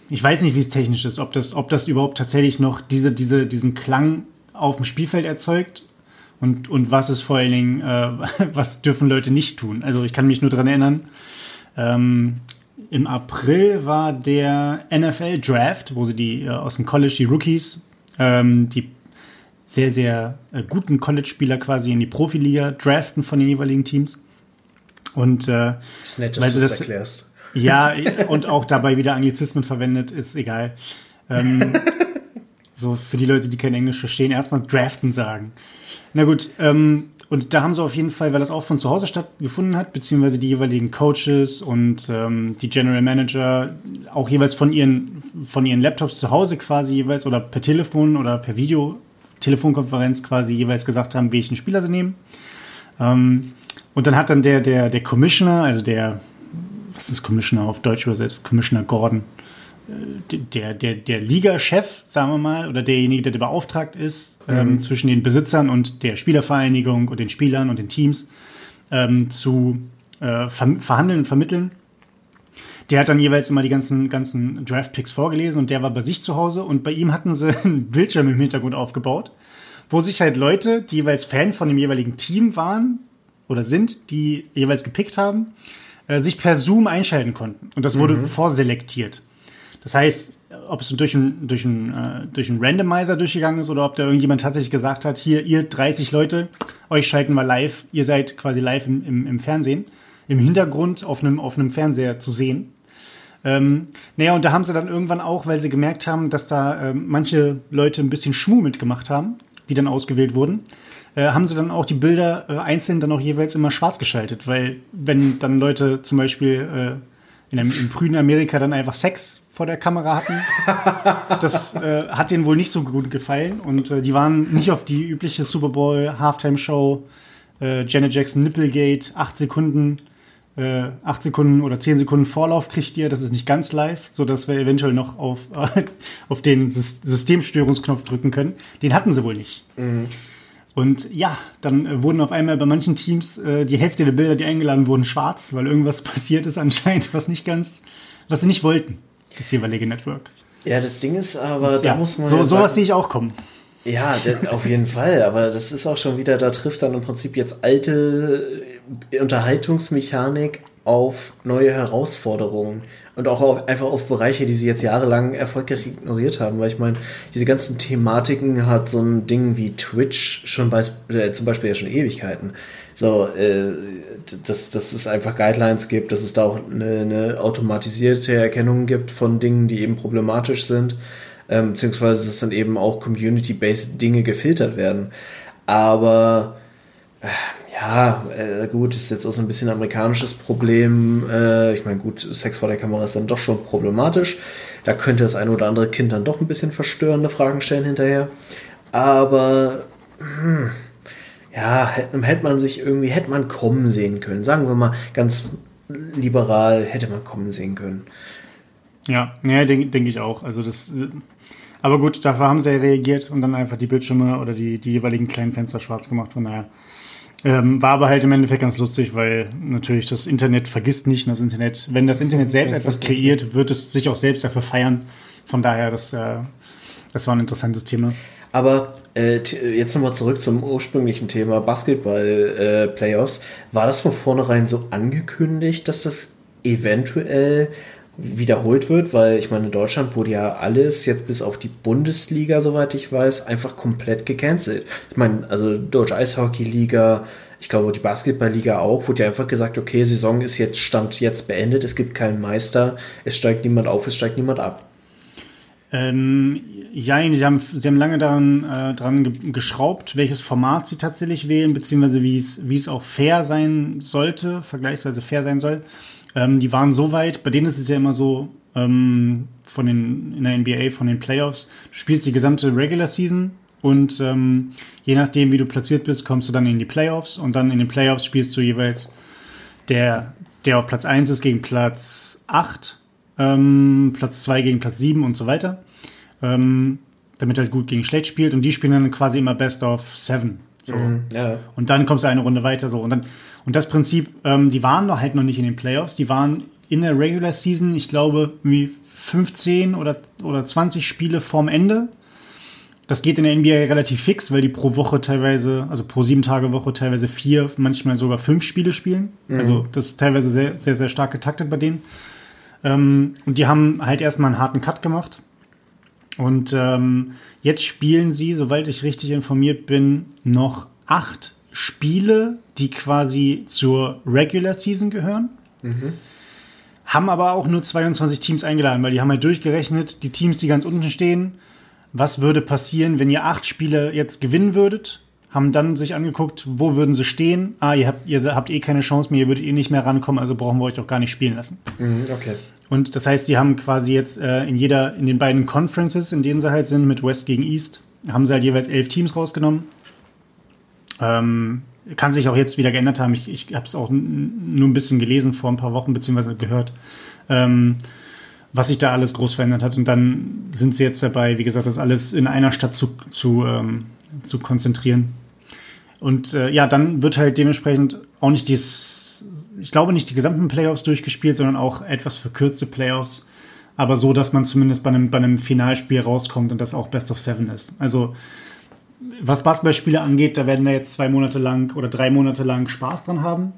ich weiß nicht, wie es technisch ist, ob das, ob das überhaupt tatsächlich noch diese, diese, diesen Klang auf dem Spielfeld erzeugt und, und was ist vor allen Dingen, äh, was dürfen Leute nicht tun. Also ich kann mich nur daran erinnern, ähm, im April war der NFL Draft, wo sie die äh, aus dem College, die Rookies, ähm, die sehr, sehr äh, guten College-Spieler quasi in die Profiliga draften von den jeweiligen Teams. Und äh, Ist nett, Weil dass du du das- erklärst. Ja, und auch dabei wieder Anglizismen verwendet, ist egal. Ähm, so für die Leute, die kein Englisch verstehen, erstmal draften sagen. Na gut, ähm, und da haben sie auf jeden Fall, weil das auch von zu Hause stattgefunden hat, beziehungsweise die jeweiligen Coaches und ähm, die General Manager auch jeweils von ihren, von ihren Laptops zu Hause quasi jeweils oder per Telefon oder per Video, Telefonkonferenz quasi jeweils gesagt haben, welchen Spieler sie nehmen. Ähm, und dann hat dann der, der, der Commissioner, also der, ist Commissioner auf Deutsch übersetzt? Commissioner Gordon. Äh, Der, der, der Liga-Chef, sagen wir mal, oder derjenige, der beauftragt ist, ähm, zwischen den Besitzern und der Spielervereinigung und den Spielern und den Teams ähm, zu äh, ver verhandeln und vermitteln. Der hat dann jeweils immer die ganzen, ganzen Draft-Picks vorgelesen und der war bei sich zu Hause und bei ihm hatten sie einen Bildschirm im Hintergrund aufgebaut, wo sich halt Leute, die jeweils Fan von dem jeweiligen Team waren oder sind, die jeweils gepickt haben, äh, sich per Zoom einschalten konnten. Und das wurde vorselektiert. Das heißt, ob es durch einen durch einen, äh, durch einen Randomizer durchgegangen ist oder ob da irgendjemand tatsächlich gesagt hat, hier, ihr 30 Leute, euch schalten wir live, ihr seid quasi live im, im, im Fernsehen, im Hintergrund auf einem, auf einem Fernseher zu sehen. Ähm, naja, und da haben sie dann irgendwann auch, weil sie gemerkt haben, dass da äh, manche Leute ein bisschen Schmuh mitgemacht haben, die dann ausgewählt wurden, äh, haben sie dann auch die Bilder äh, einzeln dann auch jeweils immer schwarz geschaltet, weil wenn dann Leute zum Beispiel äh, in einem, im frühen Amerika dann einfach Sex vor der Kamera hatten, das äh, hat denen wohl nicht so gut gefallen und äh, die waren nicht auf die übliche Super Bowl Halftime Show, äh, Janet Jackson Nipplegate, acht Sekunden äh, 8 Sekunden oder 10 Sekunden Vorlauf kriegt ihr. Das ist nicht ganz live, so dass wir eventuell noch auf, auf den Systemstörungsknopf drücken können. Den hatten sie wohl nicht. Mhm. Und ja, dann äh, wurden auf einmal bei manchen Teams äh, die Hälfte der Bilder, die eingeladen wurden, schwarz, weil irgendwas passiert ist anscheinend, was nicht ganz, was sie nicht wollten, das jeweilige Network. Ja, das Ding ist aber, da ja, muss man. So, ja sowas sehe ich auch kommen. Ja, auf jeden Fall. Aber das ist auch schon wieder, da trifft dann im Prinzip jetzt alte Unterhaltungsmechanik auf neue Herausforderungen und auch auf, einfach auf Bereiche, die sie jetzt jahrelang erfolgreich ignoriert haben. Weil ich meine, diese ganzen Thematiken hat so ein Ding wie Twitch schon bei, äh, zum Beispiel ja schon Ewigkeiten. So, äh, dass, dass es einfach Guidelines gibt, dass es da auch eine, eine automatisierte Erkennung gibt von Dingen, die eben problematisch sind ähm, beziehungsweise dass dann eben auch community-based Dinge gefiltert werden. Aber äh, ja, äh, gut, ist jetzt auch so ein bisschen ein amerikanisches Problem. Äh, ich meine, gut, Sex vor der Kamera ist dann doch schon problematisch. Da könnte das eine oder andere Kind dann doch ein bisschen verstörende Fragen stellen hinterher. Aber hm, ja, hätte, man sich irgendwie, hätte man kommen sehen können. Sagen wir mal ganz liberal, hätte man kommen sehen können. Ja, ja denke denk ich auch. Also das aber gut, dafür haben sie ja reagiert und dann einfach die Bildschirme oder die, die jeweiligen kleinen Fenster schwarz gemacht. Von daher ähm, war aber halt im Endeffekt ganz lustig, weil natürlich das Internet vergisst nicht. Das Internet, wenn das Internet selbst etwas kreiert, wird es sich auch selbst dafür feiern. Von daher, das, äh, das war ein interessantes Thema. Aber äh, jetzt nochmal zurück zum ursprünglichen Thema Basketball-Playoffs. Äh, war das von vornherein so angekündigt, dass das eventuell wiederholt wird, weil ich meine, in Deutschland wurde ja alles jetzt bis auf die Bundesliga, soweit ich weiß, einfach komplett gecancelt. Ich meine, also Deutsche Eishockey-Liga, ich glaube die Basketball-Liga auch, wurde ja einfach gesagt, okay, Saison ist jetzt, Stand jetzt beendet, es gibt keinen Meister, es steigt niemand auf, es steigt niemand ab. Ähm, ja, sie haben, sie haben lange daran, äh, dran geschraubt, welches Format sie tatsächlich wählen, beziehungsweise wie es auch fair sein sollte, vergleichsweise fair sein soll. Ähm, die waren so weit, bei denen ist es ja immer so, ähm, von den, in der NBA, von den Playoffs, du spielst die gesamte Regular Season und ähm, je nachdem, wie du platziert bist, kommst du dann in die Playoffs und dann in den Playoffs spielst du jeweils der, der auf Platz 1 ist gegen Platz 8, ähm, Platz 2 gegen Platz 7 und so weiter. Ähm, damit halt gut gegen schlecht spielt und die spielen dann quasi immer Best of Seven. So. Mhm, ja. Und dann kommst du eine Runde weiter so. Und dann und das Prinzip, ähm, die waren noch halt noch nicht in den Playoffs, die waren in der Regular Season, ich glaube, wie 15 oder, oder 20 Spiele vorm Ende. Das geht in der NBA relativ fix, weil die pro Woche teilweise, also pro sieben Tage Woche teilweise vier, manchmal sogar fünf Spiele spielen. Mhm. Also das ist teilweise sehr, sehr, sehr stark getaktet bei denen. Ähm, und die haben halt erstmal einen harten Cut gemacht. Und ähm, jetzt spielen sie, soweit ich richtig informiert bin, noch acht Spiele, die quasi zur Regular Season gehören. Mhm. Haben aber auch nur 22 Teams eingeladen, weil die haben halt durchgerechnet, die Teams, die ganz unten stehen, was würde passieren, wenn ihr acht Spiele jetzt gewinnen würdet? Haben dann sich angeguckt, wo würden sie stehen? Ah, ihr habt, ihr habt eh keine Chance mehr, ihr würdet eh nicht mehr rankommen, also brauchen wir euch doch gar nicht spielen lassen. Mhm, okay. Und das heißt, sie haben quasi jetzt äh, in jeder, in den beiden Conferences, in denen sie halt sind, mit West gegen East, haben sie halt jeweils elf Teams rausgenommen ähm, kann sich auch jetzt wieder geändert haben. Ich, ich habe es auch nur ein bisschen gelesen vor ein paar Wochen, beziehungsweise gehört, ähm, was sich da alles groß verändert hat. Und dann sind sie jetzt dabei, wie gesagt, das alles in einer Stadt zu, zu, ähm, zu konzentrieren. Und äh, ja, dann wird halt dementsprechend auch nicht dies, ich glaube nicht die gesamten Playoffs durchgespielt, sondern auch etwas verkürzte Playoffs. Aber so, dass man zumindest bei einem, bei einem Finalspiel rauskommt und das auch Best of Seven ist. Also was Basketballspiele angeht, da werden wir jetzt zwei Monate lang oder drei Monate lang Spaß dran haben.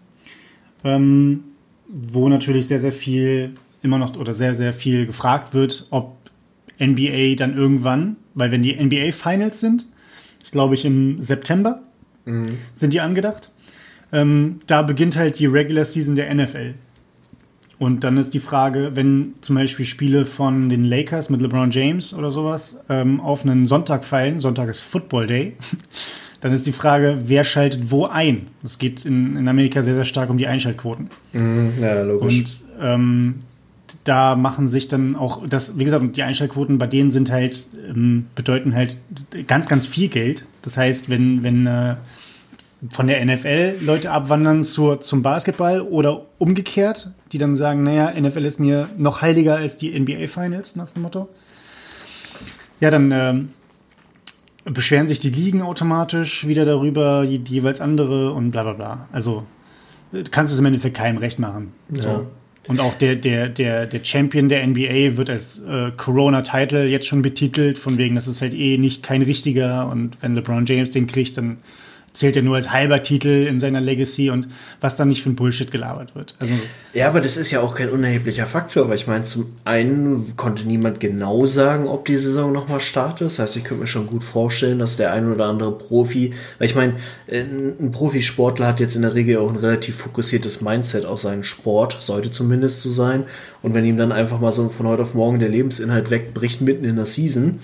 Ähm, wo natürlich sehr, sehr viel immer noch oder sehr, sehr viel gefragt wird, ob NBA dann irgendwann, weil wenn die NBA Finals sind, ist glaube ich im September, mhm. sind die angedacht. Ähm, da beginnt halt die Regular Season der NFL. Und dann ist die Frage, wenn zum Beispiel Spiele von den Lakers mit LeBron James oder sowas ähm, auf einen Sonntag fallen, Sonntag ist Football Day, dann ist die Frage, wer schaltet wo ein? Es geht in, in Amerika sehr, sehr stark um die Einschaltquoten. Mhm, ja, logisch. Und ähm, da machen sich dann auch, das, wie gesagt, die Einschaltquoten bei denen sind halt, ähm, bedeuten halt ganz, ganz viel Geld. Das heißt, wenn, wenn äh, von der NFL Leute abwandern zur, zum Basketball oder umgekehrt, die dann sagen, naja, NFL ist mir noch heiliger als die NBA Finals, nach dem Motto. Ja, dann ähm, beschweren sich die Ligen automatisch wieder darüber, die, die, jeweils andere und bla bla bla. Also du kannst es im Endeffekt keinem recht machen. Ja. So. Und auch der, der, der, der Champion der NBA wird als äh, Corona-Title jetzt schon betitelt, von wegen, das ist halt eh nicht kein richtiger und wenn LeBron James den kriegt, dann zählt ja nur als halber Titel in seiner Legacy und was dann nicht für ein Bullshit gelabert wird. Also, ja, aber das ist ja auch kein unerheblicher Faktor, weil ich meine, zum einen konnte niemand genau sagen, ob die Saison nochmal startet. Das heißt, ich könnte mir schon gut vorstellen, dass der ein oder andere Profi, weil ich meine, ein Profisportler hat jetzt in der Regel auch ein relativ fokussiertes Mindset auf seinen Sport, sollte zumindest so sein. Und wenn ihm dann einfach mal so von heute auf morgen der Lebensinhalt wegbricht mitten in der Season,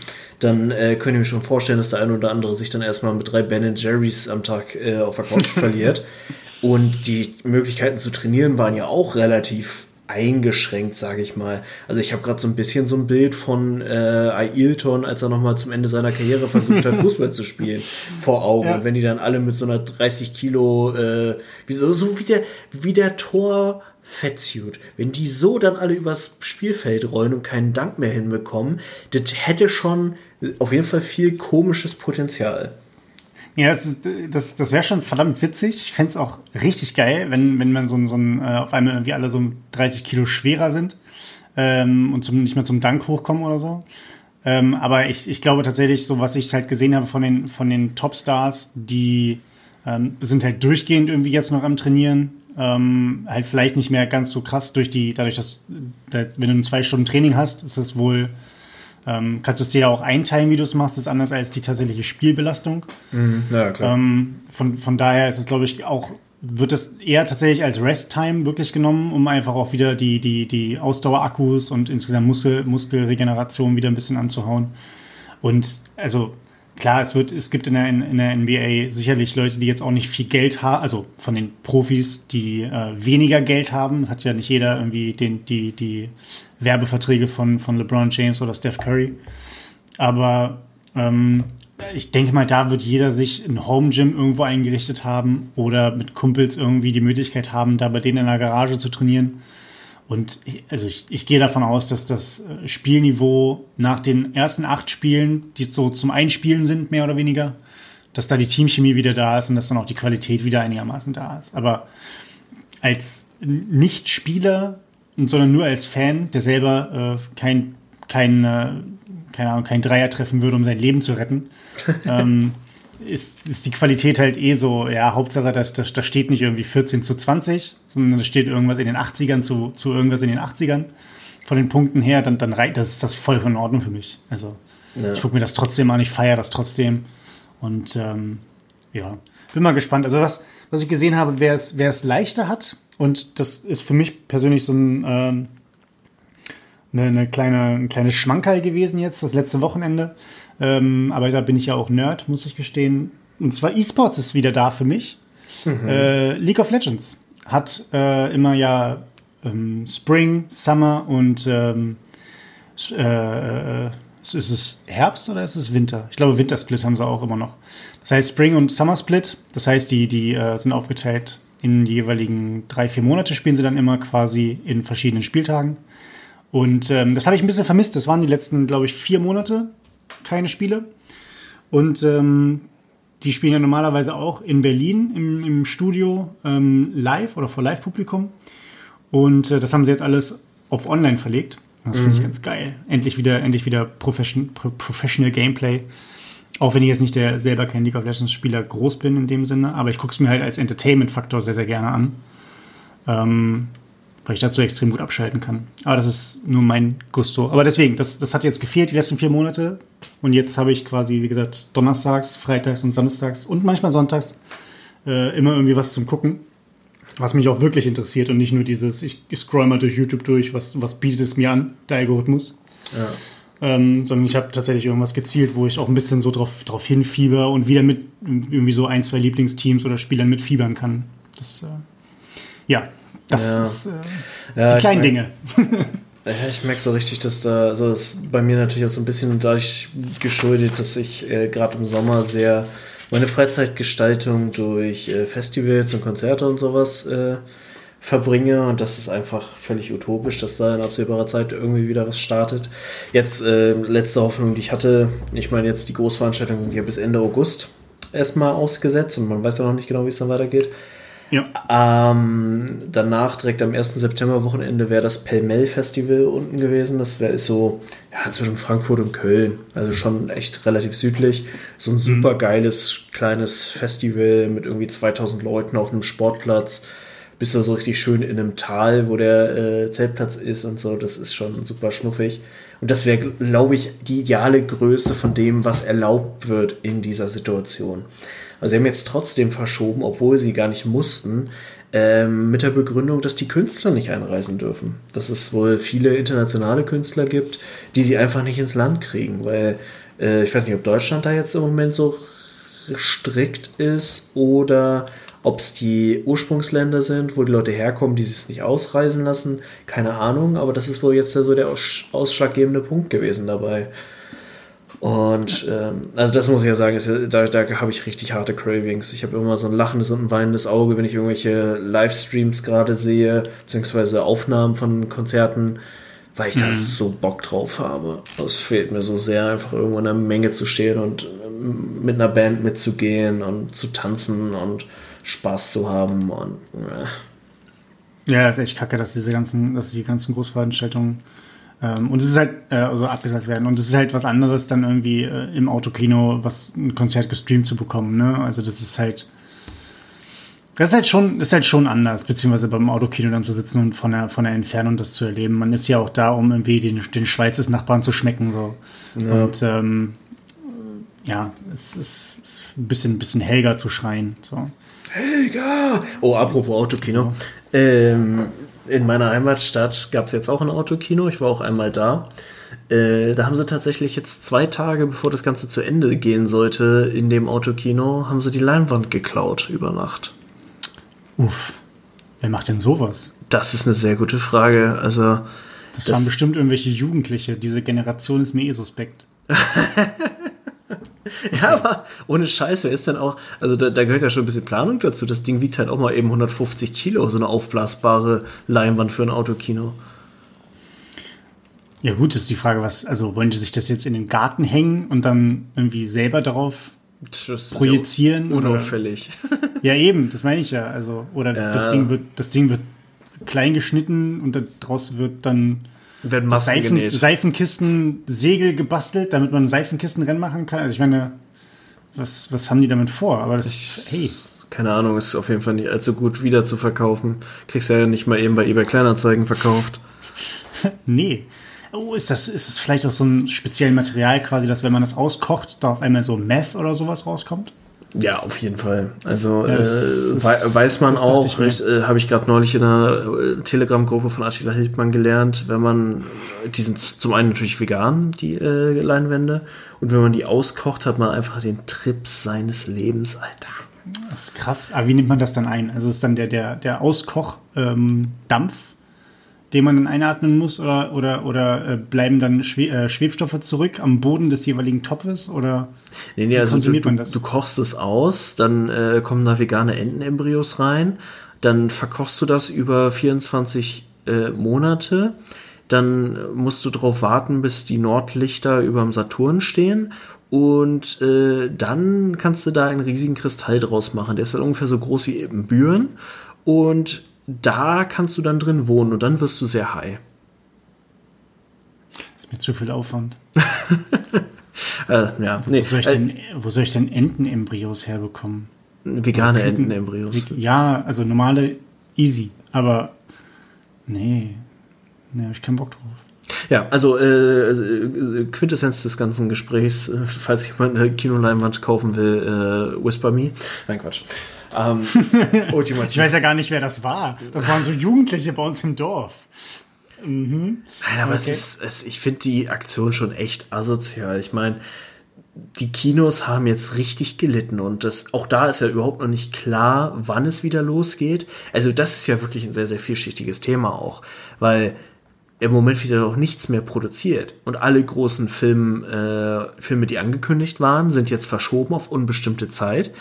dann äh, könnt ihr mir schon vorstellen, dass der ein oder andere sich dann erstmal mit drei Ben Jerry's am Tag äh, auf der Couch verliert. Und die Möglichkeiten zu trainieren waren ja auch relativ eingeschränkt, sage ich mal. Also ich habe gerade so ein bisschen so ein Bild von äh, Ailton, als er nochmal zum Ende seiner Karriere versucht hat, Fußball zu spielen, vor Augen. Ja. Und wenn die dann alle mit so einer 30 Kilo, äh, wie so, so wie der, wie der Tor Fettsuit. Wenn die so dann alle übers Spielfeld rollen und keinen Dank mehr hinbekommen, das hätte schon auf jeden Fall viel komisches Potenzial. Ja, das, das, das wäre schon verdammt witzig. Ich fände es auch richtig geil, wenn, wenn man so, so ein, äh, auf einmal irgendwie alle so 30 Kilo schwerer sind ähm, und zum, nicht mehr zum Dank hochkommen oder so. Ähm, aber ich, ich glaube tatsächlich, so was ich halt gesehen habe von den, von den Topstars, die ähm, sind halt durchgehend irgendwie jetzt noch am Trainieren. Ähm, halt vielleicht nicht mehr ganz so krass durch die, dadurch, dass, dass wenn du ein zwei Stunden Training hast, ist es wohl ähm, kannst du es dir ja auch einteilen, wie du es machst, das ist anders als die tatsächliche Spielbelastung. Mhm, ja, klar. Ähm, von, von daher ist es, glaube ich, auch, wird es eher tatsächlich als Rest-Time wirklich genommen, um einfach auch wieder die, die, die Ausdauerakkus und insgesamt Muskel, Muskelregeneration wieder ein bisschen anzuhauen. Und also klar, es wird, es gibt in der, in der NBA sicherlich Leute, die jetzt auch nicht viel Geld haben, also von den Profis, die äh, weniger Geld haben. Hat ja nicht jeder irgendwie den, die, die Werbeverträge von, von LeBron James oder Steph Curry. Aber ähm, ich denke mal, da wird jeder sich ein Home Gym irgendwo eingerichtet haben oder mit Kumpels irgendwie die Möglichkeit haben, da bei denen in der Garage zu trainieren. Und ich, also ich, ich gehe davon aus, dass das äh, Spielniveau nach den ersten acht Spielen, die so zum Einspielen sind, mehr oder weniger, dass da die Teamchemie wieder da ist und dass dann auch die Qualität wieder einigermaßen da ist. Aber als Nicht-Spieler sondern nur als Fan, der selber äh, kein, kein, äh, keine Ahnung, kein Dreier treffen würde, um sein Leben zu retten, ähm, ist, ist die Qualität halt eh so, ja, Hauptsache, da das, das steht nicht irgendwie 14 zu 20, sondern da steht irgendwas in den 80ern zu, zu irgendwas in den 80ern. Von den Punkten her, dann, dann reicht das ist das voll in Ordnung für mich. Also ja. ich gucke mir das trotzdem an, ich feiere das trotzdem. Und ähm, ja, bin mal gespannt. Also was, was ich gesehen habe, wer es, wer es leichter hat, und das ist für mich persönlich so ein, ähm, eine, eine kleine, ein kleines Schmankerl gewesen jetzt, das letzte Wochenende. Ähm, aber da bin ich ja auch Nerd, muss ich gestehen. Und zwar E-Sports ist wieder da für mich. Mhm. Äh, League of Legends hat äh, immer ja ähm, Spring, Summer und ähm, äh, ist es Herbst oder ist es Winter? Ich glaube, Wintersplit haben sie auch immer noch. Das heißt Spring und Summer Split. Das heißt, die, die äh, sind aufgeteilt in jeweiligen drei, vier Monate spielen sie dann immer quasi in verschiedenen Spieltagen. Und ähm, das habe ich ein bisschen vermisst. Das waren die letzten, glaube ich, vier Monate keine Spiele. Und ähm, die spielen ja normalerweise auch in Berlin im, im Studio ähm, live oder vor Live-Publikum. Und äh, das haben sie jetzt alles auf online verlegt. Das finde ich mhm. ganz geil. Endlich wieder, endlich wieder Profession, Professional Gameplay. Auch wenn ich jetzt nicht der selber kein League of Legends Spieler groß bin in dem Sinne, aber ich gucke es mir halt als Entertainment-Faktor sehr, sehr gerne an. Ähm, weil ich dazu extrem gut abschalten kann. Aber das ist nur mein Gusto. Aber deswegen, das, das hat jetzt gefehlt die letzten vier Monate. Und jetzt habe ich quasi, wie gesagt, donnerstags, freitags und samstags und manchmal sonntags äh, immer irgendwie was zum Gucken. Was mich auch wirklich interessiert und nicht nur dieses, ich, ich scroll mal durch YouTube durch, was, was bietet es mir an, der Algorithmus. Ja. Ähm, sondern ich habe tatsächlich irgendwas gezielt, wo ich auch ein bisschen so drauf, drauf hinfieber und wieder mit irgendwie so ein, zwei Lieblingsteams oder Spielern mitfiebern kann. Das, äh, ja, das ja. ist äh, ja, die kleinen Dinge. Ja, ich merke so richtig, dass da, also das ist bei mir natürlich auch so ein bisschen dadurch geschuldet, dass ich äh, gerade im Sommer sehr meine Freizeitgestaltung durch äh, Festivals und Konzerte und sowas äh, verbringe und das ist einfach völlig utopisch, dass da in absehbarer Zeit irgendwie wieder was startet. Jetzt äh, letzte Hoffnung, die ich hatte, ich meine jetzt die Großveranstaltungen sind ja bis Ende August erstmal ausgesetzt und man weiß ja noch nicht genau, wie es dann weitergeht. Ja. Ähm, danach, direkt am 1. September-Wochenende, wäre das Pellmell-Festival unten gewesen. Das wäre so ja, zwischen Frankfurt und Köln. Also schon echt relativ südlich. So ein mhm. super geiles kleines Festival mit irgendwie 2000 Leuten auf einem Sportplatz. Bist du so richtig schön in einem Tal, wo der äh, Zeltplatz ist und so. Das ist schon super schnuffig. Und das wäre, glaube ich, die ideale Größe von dem, was erlaubt wird in dieser Situation. Also sie haben jetzt trotzdem verschoben, obwohl sie gar nicht mussten, ähm, mit der Begründung, dass die Künstler nicht einreisen dürfen. Dass es wohl viele internationale Künstler gibt, die sie einfach nicht ins Land kriegen, weil äh, ich weiß nicht, ob Deutschland da jetzt im Moment so strikt ist oder ob es die Ursprungsländer sind, wo die Leute herkommen, die es nicht ausreisen lassen. Keine Ahnung, aber das ist wohl jetzt so der ausschlaggebende Punkt gewesen dabei. Und ähm, also das muss ich ja sagen, ist, da, da habe ich richtig harte Cravings. Ich habe immer so ein lachendes und ein weinendes Auge, wenn ich irgendwelche Livestreams gerade sehe, beziehungsweise Aufnahmen von Konzerten, weil ich mhm. da so Bock drauf habe. Es fehlt mir so sehr, einfach irgendwo in einer Menge zu stehen und ähm, mit einer Band mitzugehen und zu tanzen und Spaß zu haben. Und, äh. Ja, ist echt kacke, dass diese ganzen, dass die ganzen Großveranstaltungen und es ist halt, äh, also abgesagt werden. Und es ist halt was anderes, dann irgendwie äh, im Autokino was ein Konzert gestreamt zu bekommen. Ne? Also das ist halt. Das ist halt schon, ist halt schon anders, beziehungsweise beim Autokino dann zu sitzen und von der, von der Entfernung das zu erleben. Man ist ja auch da, um irgendwie den, den Schweiß des Nachbarn zu schmecken. So. Ja. Und ähm, ja, es ist, ist ein bisschen, bisschen Helga zu schreien. So. Helga! Oh, apropos Autokino. So. Ähm, in meiner Heimatstadt gab es jetzt auch ein Autokino. Ich war auch einmal da. Äh, da haben sie tatsächlich jetzt zwei Tage, bevor das Ganze zu Ende gehen sollte, in dem Autokino, haben sie die Leinwand geklaut über Nacht. Uff. Wer macht denn sowas? Das ist eine sehr gute Frage. Also. Das, das waren bestimmt irgendwelche Jugendliche. Diese Generation ist mir eh suspekt. ja, aber ohne Scheiß, wer ist denn auch, also da, da, gehört ja schon ein bisschen Planung dazu. Das Ding wiegt halt auch mal eben 150 Kilo, so eine aufblasbare Leinwand für ein Autokino. Ja gut, ist die Frage, was, also wollen die sich das jetzt in den Garten hängen und dann irgendwie selber darauf projizieren? Ja unauffällig. Oder? Ja eben, das meine ich ja. Also, oder ja. das Ding wird, das Ding wird klein geschnitten und daraus wird dann werden Masken Seifen, genäht. Seifenkisten, Segel gebastelt, damit man Seifenkistenrennen machen kann. Also ich meine, was, was haben die damit vor? Aber das, ich, hey. Keine Ahnung, ist auf jeden Fall nicht allzu gut wieder zu verkaufen. Kriegst ja nicht mal eben bei eBay Kleinanzeigen verkauft. nee. Oh, ist das, ist das vielleicht auch so ein spezielles Material quasi, dass wenn man das auskocht, da auf einmal so Meth oder sowas rauskommt? Ja, auf jeden Fall. Also ja, das, äh, das, weiß man auch, äh, habe ich gerade neulich in einer äh, Telegram-Gruppe von Attila Hildmann gelernt, wenn man, die sind zum einen natürlich vegan, die äh, Leinwände, und wenn man die auskocht, hat man einfach den Trip seines Lebens, Alter. Das ist krass. Aber wie nimmt man das dann ein? Also ist dann der, der, der Auskoch-Dampf? Ähm, den man dann einatmen muss oder, oder, oder äh, bleiben dann Schwe äh, Schwebstoffe zurück am Boden des jeweiligen Topfes oder nee, nee, also du, du, du, kochst es aus, dann äh, kommen da vegane Entenembryos rein, dann verkochst du das über 24 äh, Monate, dann musst du darauf warten, bis die Nordlichter über dem Saturn stehen und äh, dann kannst du da einen riesigen Kristall draus machen. Der ist dann ungefähr so groß wie eben Büren und da kannst du dann drin wohnen und dann wirst du sehr high. Das ist mir zu viel Aufwand. äh, ja, nee. wo, soll ich denn, äh, wo soll ich denn Entenembryos herbekommen? Vegane Entenembryos. Ja, also normale easy, aber Nee. Nee, hab ich keinen Bock drauf. Ja, also äh, äh, Quintessenz des ganzen Gesprächs, äh, falls jemand eine Kinoleinwand kaufen will, Whisper Me. Nein, Quatsch. Ähm, ich weiß ja gar nicht, wer das war. Das waren so Jugendliche bei uns im Dorf. Mhm. Nein, aber okay. es ist, es, ich finde die Aktion schon echt asozial. Ich meine, die Kinos haben jetzt richtig gelitten und das, auch da ist ja überhaupt noch nicht klar, wann es wieder losgeht. Also das ist ja wirklich ein sehr, sehr vielschichtiges Thema auch, weil im Moment wird ja auch nichts mehr produziert und alle großen Film, äh, Filme, die angekündigt waren, sind jetzt verschoben auf unbestimmte Zeit.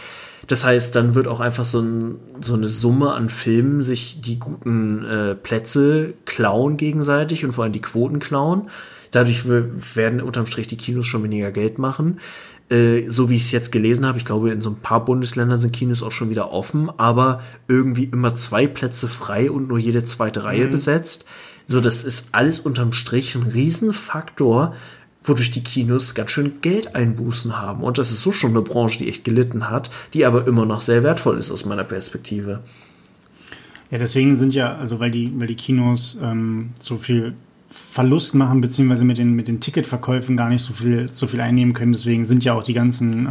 Das heißt, dann wird auch einfach so, ein, so eine Summe an Filmen sich die guten äh, Plätze klauen gegenseitig und vor allem die Quoten klauen. Dadurch werden unterm Strich die Kinos schon weniger Geld machen. Äh, so wie ich es jetzt gelesen habe, ich glaube, in so ein paar Bundesländern sind Kinos auch schon wieder offen, aber irgendwie immer zwei Plätze frei und nur jede zweite Reihe mhm. besetzt. So, das ist alles unterm Strich ein Riesenfaktor, wodurch die Kinos ganz schön Geld einbußen haben. Und das ist so schon eine Branche, die echt gelitten hat, die aber immer noch sehr wertvoll ist aus meiner Perspektive. Ja, deswegen sind ja, also weil die, weil die Kinos ähm, so viel Verlust machen, beziehungsweise mit den, mit den Ticketverkäufen gar nicht so viel, so viel einnehmen können. Deswegen sind ja auch die ganzen äh,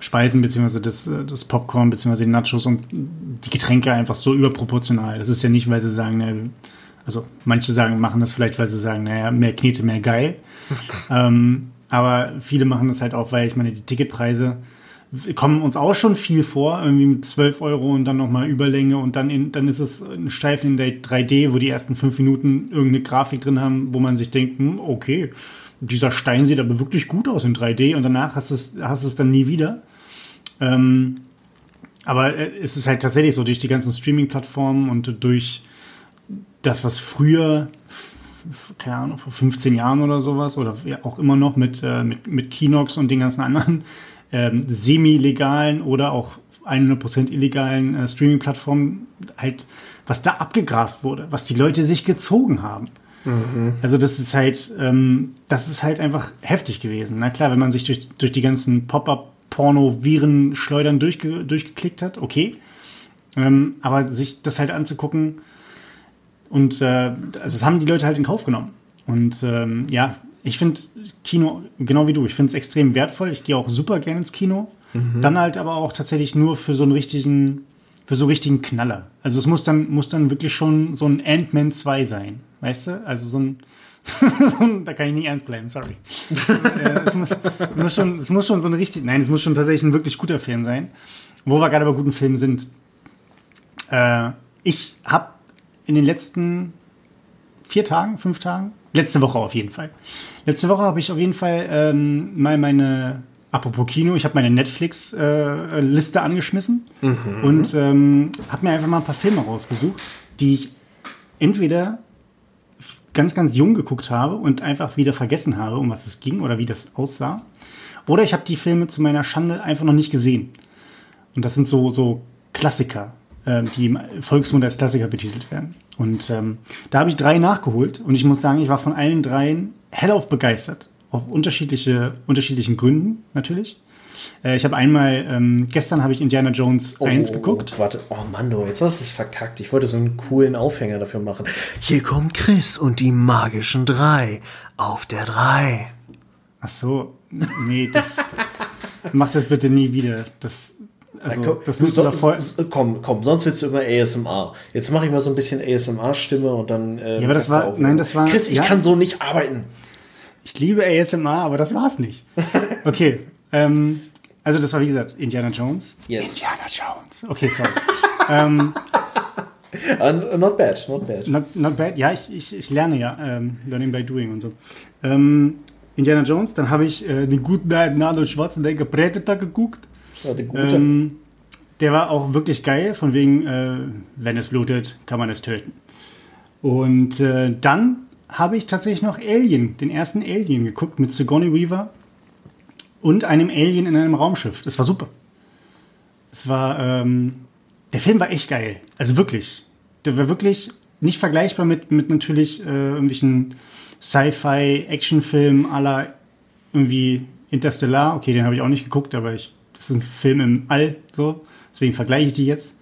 Speisen, beziehungsweise das, äh, das Popcorn, beziehungsweise die Nachos und die Getränke einfach so überproportional. Das ist ja nicht, weil sie sagen, ne, also manche sagen, machen das vielleicht, weil sie sagen, naja, mehr Knete, mehr geil. ähm, aber viele machen das halt auch, weil ich meine, die Ticketpreise kommen uns auch schon viel vor, irgendwie mit 12 Euro und dann nochmal Überlänge und dann, in, dann ist es ein Streifen in der 3D, wo die ersten fünf Minuten irgendeine Grafik drin haben, wo man sich denkt, hm, okay, dieser Stein sieht aber wirklich gut aus in 3D und danach hast du es, hast es dann nie wieder. Ähm, aber äh, es ist halt tatsächlich so, durch die ganzen Streaming-Plattformen und durch das, was früher, keine Ahnung, vor 15 Jahren oder sowas, oder auch immer noch mit, äh, mit, mit Kinox und den ganzen anderen ähm, semi-legalen oder auch 100% illegalen äh, Streaming-Plattformen halt, was da abgegrast wurde, was die Leute sich gezogen haben. Mhm. Also das ist halt, ähm, das ist halt einfach heftig gewesen. Na klar, wenn man sich durch, durch die ganzen Pop-up-Porno-Viren-Schleudern durchge durchgeklickt hat, okay. Ähm, aber sich das halt anzugucken, und äh, also das haben die Leute halt in Kauf genommen. Und ähm, ja, ich finde Kino, genau wie du, ich finde es extrem wertvoll. Ich gehe auch super gerne ins Kino. Mhm. Dann halt aber auch tatsächlich nur für so einen richtigen, für so einen richtigen Knaller. Also es muss dann, muss dann wirklich schon so ein Ant-Man 2 sein. Weißt du? Also so ein, da kann ich nicht ernst bleiben, sorry. Äh, es, muss, muss schon, es muss schon so ein richtig, nein, es muss schon tatsächlich ein wirklich guter Film sein. Wo wir gerade bei guten Filmen sind. Äh, ich habe in den letzten vier Tagen, fünf Tagen, letzte Woche auf jeden Fall. Letzte Woche habe ich auf jeden Fall ähm, mal meine, apropos Kino, ich habe meine Netflix-Liste äh, angeschmissen mhm. und ähm, habe mir einfach mal ein paar Filme rausgesucht, die ich entweder ganz, ganz jung geguckt habe und einfach wieder vergessen habe, um was es ging oder wie das aussah. Oder ich habe die Filme zu meiner Schande einfach noch nicht gesehen. Und das sind so, so Klassiker. Ähm, die im Volksmund als Klassiker betitelt werden. Und ähm, da habe ich drei nachgeholt und ich muss sagen, ich war von allen dreien hellauf begeistert. Auf unterschiedliche, unterschiedlichen Gründen natürlich. Äh, ich habe einmal, ähm, gestern habe ich Indiana Jones oh, 1 geguckt. Warte, oh Mando, jetzt hast du es verkackt. Ich wollte so einen coolen Aufhänger dafür machen. Hier kommt Chris und die magischen drei auf der drei. Ach so, nee, das mach das bitte nie wieder. Das also, komm, das müsste so, voll komm, komm, sonst willst du immer ASMR. Jetzt mache ich mal so ein bisschen ASMR-Stimme und dann. Äh, ja, aber das war, nein, das war. Chris, ich ja, kann so nicht arbeiten. Ich liebe ASMR, aber das war's nicht. Okay, ähm, also das war wie gesagt Indiana Jones. Yes. Indiana Jones. Okay, sorry. ähm, uh, not bad, not bad. Not, not bad. Ja, ich, ich, ich lerne ja, ähm, Learning by Doing und so. Ähm, Indiana Jones, dann habe ich äh, den guten Arnold Schwarzenegger Predator geguckt. Ja, ähm, der war auch wirklich geil, von wegen, äh, wenn es blutet, kann man es töten. Und äh, dann habe ich tatsächlich noch Alien, den ersten Alien geguckt mit Sigourney Weaver und einem Alien in einem Raumschiff. Das war super. Es war, ähm, der Film war echt geil. Also wirklich. Der war wirklich nicht vergleichbar mit, mit natürlich äh, irgendwelchen Sci-Fi-Actionfilmen aller irgendwie Interstellar. Okay, den habe ich auch nicht geguckt, aber ich das ist ein Film im All, so. Deswegen vergleiche ich die jetzt.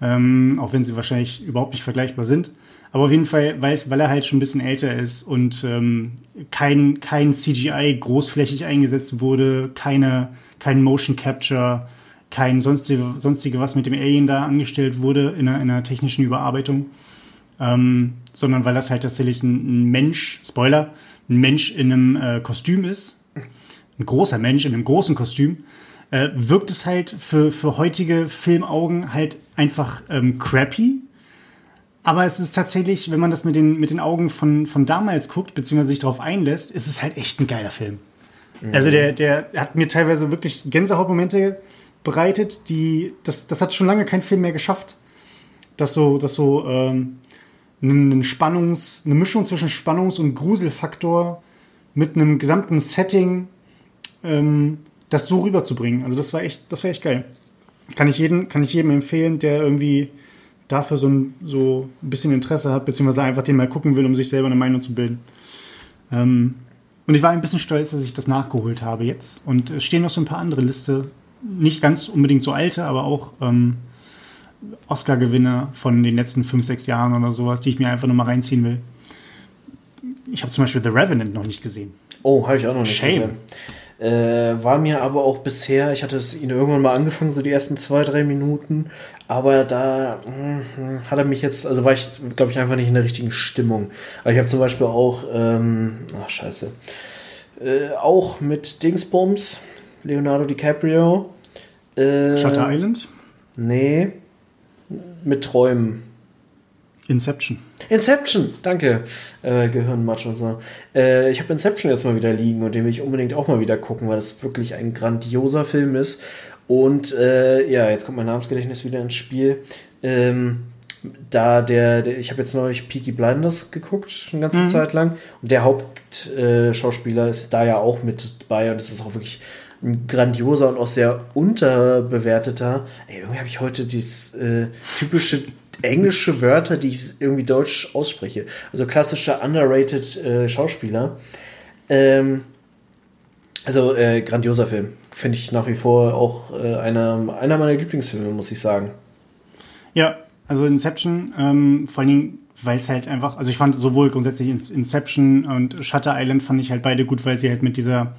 Ähm, auch wenn sie wahrscheinlich überhaupt nicht vergleichbar sind. Aber auf jeden Fall, weil, weil er halt schon ein bisschen älter ist und ähm, kein, kein CGI großflächig eingesetzt wurde, keine, kein Motion Capture, kein sonstige, sonstige, was mit dem Alien da angestellt wurde in einer, in einer technischen Überarbeitung, ähm, sondern weil das halt tatsächlich ein, ein, Mensch, Spoiler, ein Mensch in einem äh, Kostüm ist, ein großer Mensch in einem großen Kostüm, äh, wirkt es halt für, für heutige Filmaugen halt einfach ähm, crappy. Aber es ist tatsächlich, wenn man das mit den, mit den Augen von, von damals guckt, beziehungsweise sich darauf einlässt, ist es halt echt ein geiler Film. Mhm. Also der, der hat mir teilweise wirklich Gänsehautmomente bereitet, die, das, das hat schon lange kein Film mehr geschafft. Das so, das so ähm, einen Spannungs, eine Mischung zwischen Spannungs- und Gruselfaktor mit einem gesamten Setting ähm, das so rüberzubringen. Also das war echt, das war echt geil. Kann ich, jeden, kann ich jedem empfehlen, der irgendwie dafür so ein, so ein bisschen Interesse hat, beziehungsweise einfach den mal gucken will, um sich selber eine Meinung zu bilden. Ähm, und ich war ein bisschen stolz, dass ich das nachgeholt habe jetzt. Und es stehen noch so ein paar andere Liste, nicht ganz unbedingt so alte, aber auch ähm, Oscar-Gewinner von den letzten fünf, sechs Jahren oder sowas, die ich mir einfach nur mal reinziehen will. Ich habe zum Beispiel The Revenant noch nicht gesehen. Oh, habe ich auch noch nicht Shame. gesehen. Äh, war mir aber auch bisher, ich hatte es ihn irgendwann mal angefangen, so die ersten zwei, drei Minuten, aber da mh, hat er mich jetzt, also war ich, glaube ich, einfach nicht in der richtigen Stimmung. Aber ich habe zum Beispiel auch, ähm, ach scheiße, äh, auch mit Dingsbums, Leonardo DiCaprio. Äh, Shutter Island? Nee, mit Träumen. Inception. Inception, danke. Äh, Gehirnmatsch und so. Äh, ich habe Inception jetzt mal wieder liegen und den will ich unbedingt auch mal wieder gucken, weil das wirklich ein grandioser Film ist. Und äh, ja, jetzt kommt mein Namensgedächtnis wieder ins Spiel. Ähm, da der, der ich habe jetzt neulich Peaky Blinders geguckt, eine ganze mhm. Zeit lang. Und der Hauptschauspieler ist da ja auch mit dabei und es ist auch wirklich ein grandioser und auch sehr unterbewerteter. Ey, irgendwie habe ich heute dieses äh, typische englische Wörter, die ich irgendwie deutsch ausspreche. Also klassischer underrated äh, Schauspieler. Ähm, also äh, grandioser Film. Finde ich nach wie vor auch äh, einer, einer meiner Lieblingsfilme, muss ich sagen. Ja, also Inception, ähm, vor allen Dingen, weil es halt einfach, also ich fand sowohl grundsätzlich Inception und Shutter Island fand ich halt beide gut, weil sie halt mit dieser,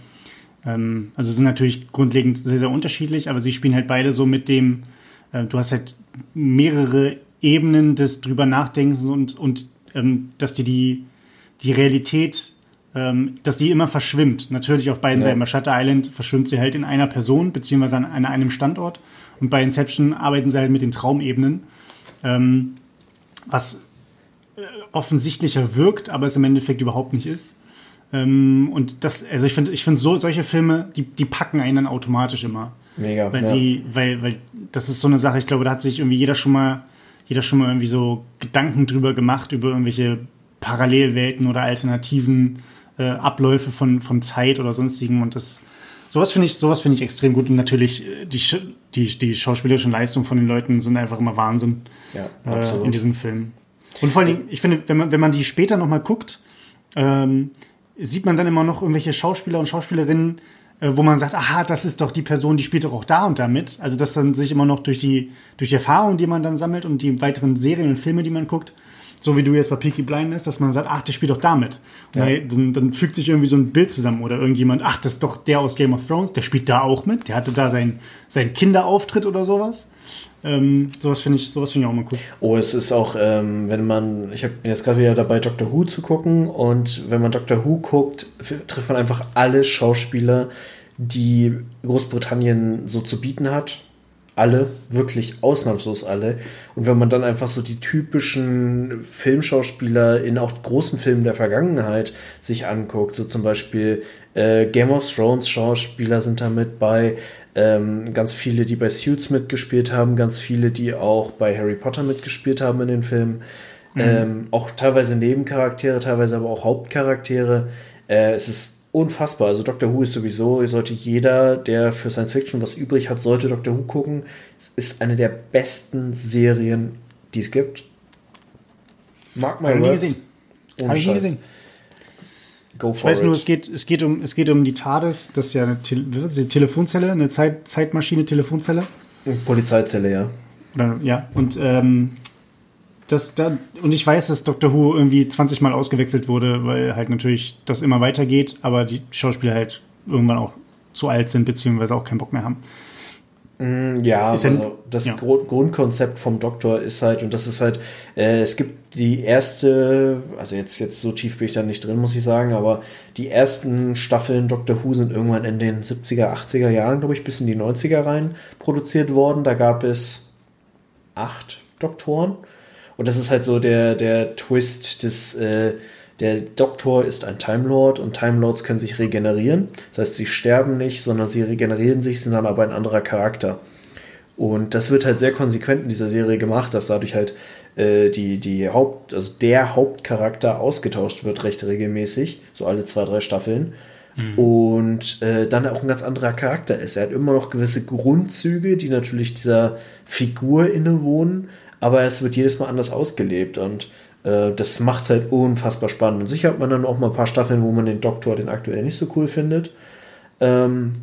ähm, also sind natürlich grundlegend sehr, sehr unterschiedlich, aber sie spielen halt beide so mit dem, äh, du hast halt mehrere Ebenen des drüber Nachdenkens und, und ähm, dass dir die, die Realität, ähm, dass sie immer verschwimmt. Natürlich auf beiden ja. Seiten. Bei Shutter Island verschwimmt sie halt in einer Person, beziehungsweise an, an einem Standort. Und bei Inception arbeiten sie halt mit den Traumebenen, ähm, was äh, offensichtlicher wirkt, aber es im Endeffekt überhaupt nicht ist. Ähm, und das, also ich finde, ich finde so, solche Filme, die, die packen einen dann automatisch immer. Mega. Weil ja. sie, weil, weil das ist so eine Sache, ich glaube, da hat sich irgendwie jeder schon mal jeder schon mal irgendwie so Gedanken drüber gemacht, über irgendwelche Parallelwelten oder alternativen äh, Abläufe von, von Zeit oder sonstigen. Und das sowas finde ich, sowas finde ich extrem gut. Und natürlich äh, die, die, die schauspielerischen Leistungen von den Leuten sind einfach immer Wahnsinn ja, äh, in diesen Filmen. Und vor allem, ich finde, wenn man, wenn man die später nochmal guckt, ähm, sieht man dann immer noch irgendwelche Schauspieler und Schauspielerinnen, wo man sagt, aha, das ist doch die Person, die spielt doch auch da und damit. Also dass dann sich immer noch durch die, durch die Erfahrung, die man dann sammelt und die weiteren Serien und Filme, die man guckt, so wie du jetzt bei Peaky Blinders, dass man sagt, ach, der spielt doch damit. Ja. Dann, dann, fügt sich irgendwie so ein Bild zusammen oder irgendjemand, ach, das ist doch der aus Game of Thrones, der spielt da auch mit, der hatte da seinen, seinen Kinderauftritt oder sowas. Ähm, sowas finde ich, sowas finde ich auch mal cool. Oh, es ist auch, ähm, wenn man, ich bin jetzt gerade wieder dabei, Doctor Who zu gucken und wenn man Doctor Who guckt, trifft man einfach alle Schauspieler, die Großbritannien so zu bieten hat. Alle, wirklich ausnahmslos alle. Und wenn man dann einfach so die typischen Filmschauspieler in auch großen Filmen der Vergangenheit sich anguckt, so zum Beispiel äh, Game of Thrones Schauspieler sind da mit bei, ähm, ganz viele, die bei Suits mitgespielt haben, ganz viele, die auch bei Harry Potter mitgespielt haben in den Filmen. Mhm. Ähm, auch teilweise Nebencharaktere, teilweise aber auch Hauptcharaktere. Äh, es ist unfassbar. Also Doctor Who ist sowieso, sollte jeder, der für Science Fiction was übrig hat, sollte Doctor Who gucken. Es ist eine der besten Serien, die es gibt. Mark my words. Habe ich nie gesehen. Go for ich weiß it. nur, es geht, es, geht um, es geht um die TARDIS, das ist ja eine Te die Telefonzelle, eine Zeit Zeitmaschine, Telefonzelle. Polizeizelle, ja. Oder, ja, und ähm, Das, da, und ich weiß, dass Doctor Who irgendwie 20 Mal ausgewechselt wurde, weil halt natürlich das immer weitergeht, aber die Schauspieler halt irgendwann auch zu alt sind, beziehungsweise auch keinen Bock mehr haben. Mm, ja, also ein, das ja. Grundkonzept vom Doktor ist halt, und das ist halt, äh, es gibt die erste, also jetzt, jetzt so tief bin ich da nicht drin, muss ich sagen, aber die ersten Staffeln Doctor Who sind irgendwann in den 70er, 80er Jahren, glaube ich, bis in die 90er rein produziert worden. Da gab es acht Doktoren. Und das ist halt so der, der Twist des, äh, der Doktor ist ein Time Lord und Time Lords können sich regenerieren. Das heißt, sie sterben nicht, sondern sie regenerieren sich, sind dann aber ein anderer Charakter. Und das wird halt sehr konsequent in dieser Serie gemacht, dass dadurch halt äh, die, die Haupt, also der Hauptcharakter ausgetauscht wird recht regelmäßig, so alle zwei, drei Staffeln. Mhm. Und äh, dann auch ein ganz anderer Charakter ist. Er hat immer noch gewisse Grundzüge, die natürlich dieser Figur innewohnen, aber es wird jedes Mal anders ausgelebt und äh, das macht es halt unfassbar spannend. Und sicher hat man dann auch mal ein paar Staffeln, wo man den Doktor, den aktuell nicht so cool findet. Ähm,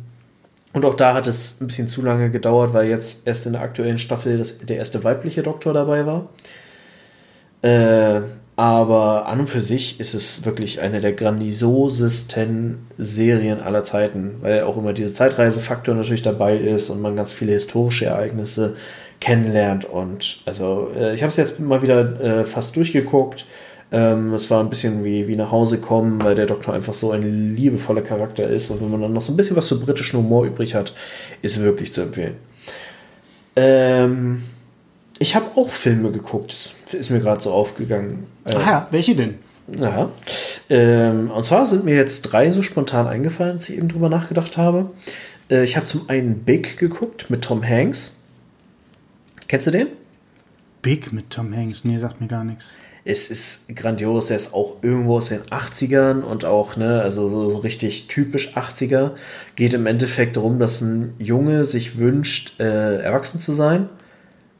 und auch da hat es ein bisschen zu lange gedauert, weil jetzt erst in der aktuellen Staffel das, der erste weibliche Doktor dabei war. Äh, aber an und für sich ist es wirklich eine der grandiosesten Serien aller Zeiten, weil auch immer dieser Zeitreisefaktor natürlich dabei ist und man ganz viele historische Ereignisse kennenlernt. Und also äh, ich habe es jetzt mal wieder äh, fast durchgeguckt. Ähm, es war ein bisschen wie, wie nach Hause kommen, weil der Doktor einfach so ein liebevoller Charakter ist. Und wenn man dann noch so ein bisschen was für britischen Humor übrig hat, ist wirklich zu empfehlen. Ähm, ich habe auch Filme geguckt. Ist mir gerade so aufgegangen. Äh, Aha, welche denn? Ja. Ähm, und zwar sind mir jetzt drei so spontan eingefallen, als ich eben drüber nachgedacht habe. Äh, ich habe zum einen Big geguckt mit Tom Hanks. Kennst du den? Big mit Tom Hanks, nee, sagt mir gar nichts. Es ist grandios, der ist auch irgendwo aus den 80ern und auch, ne, also so richtig typisch 80er. Geht im Endeffekt darum, dass ein Junge sich wünscht, äh, erwachsen zu sein.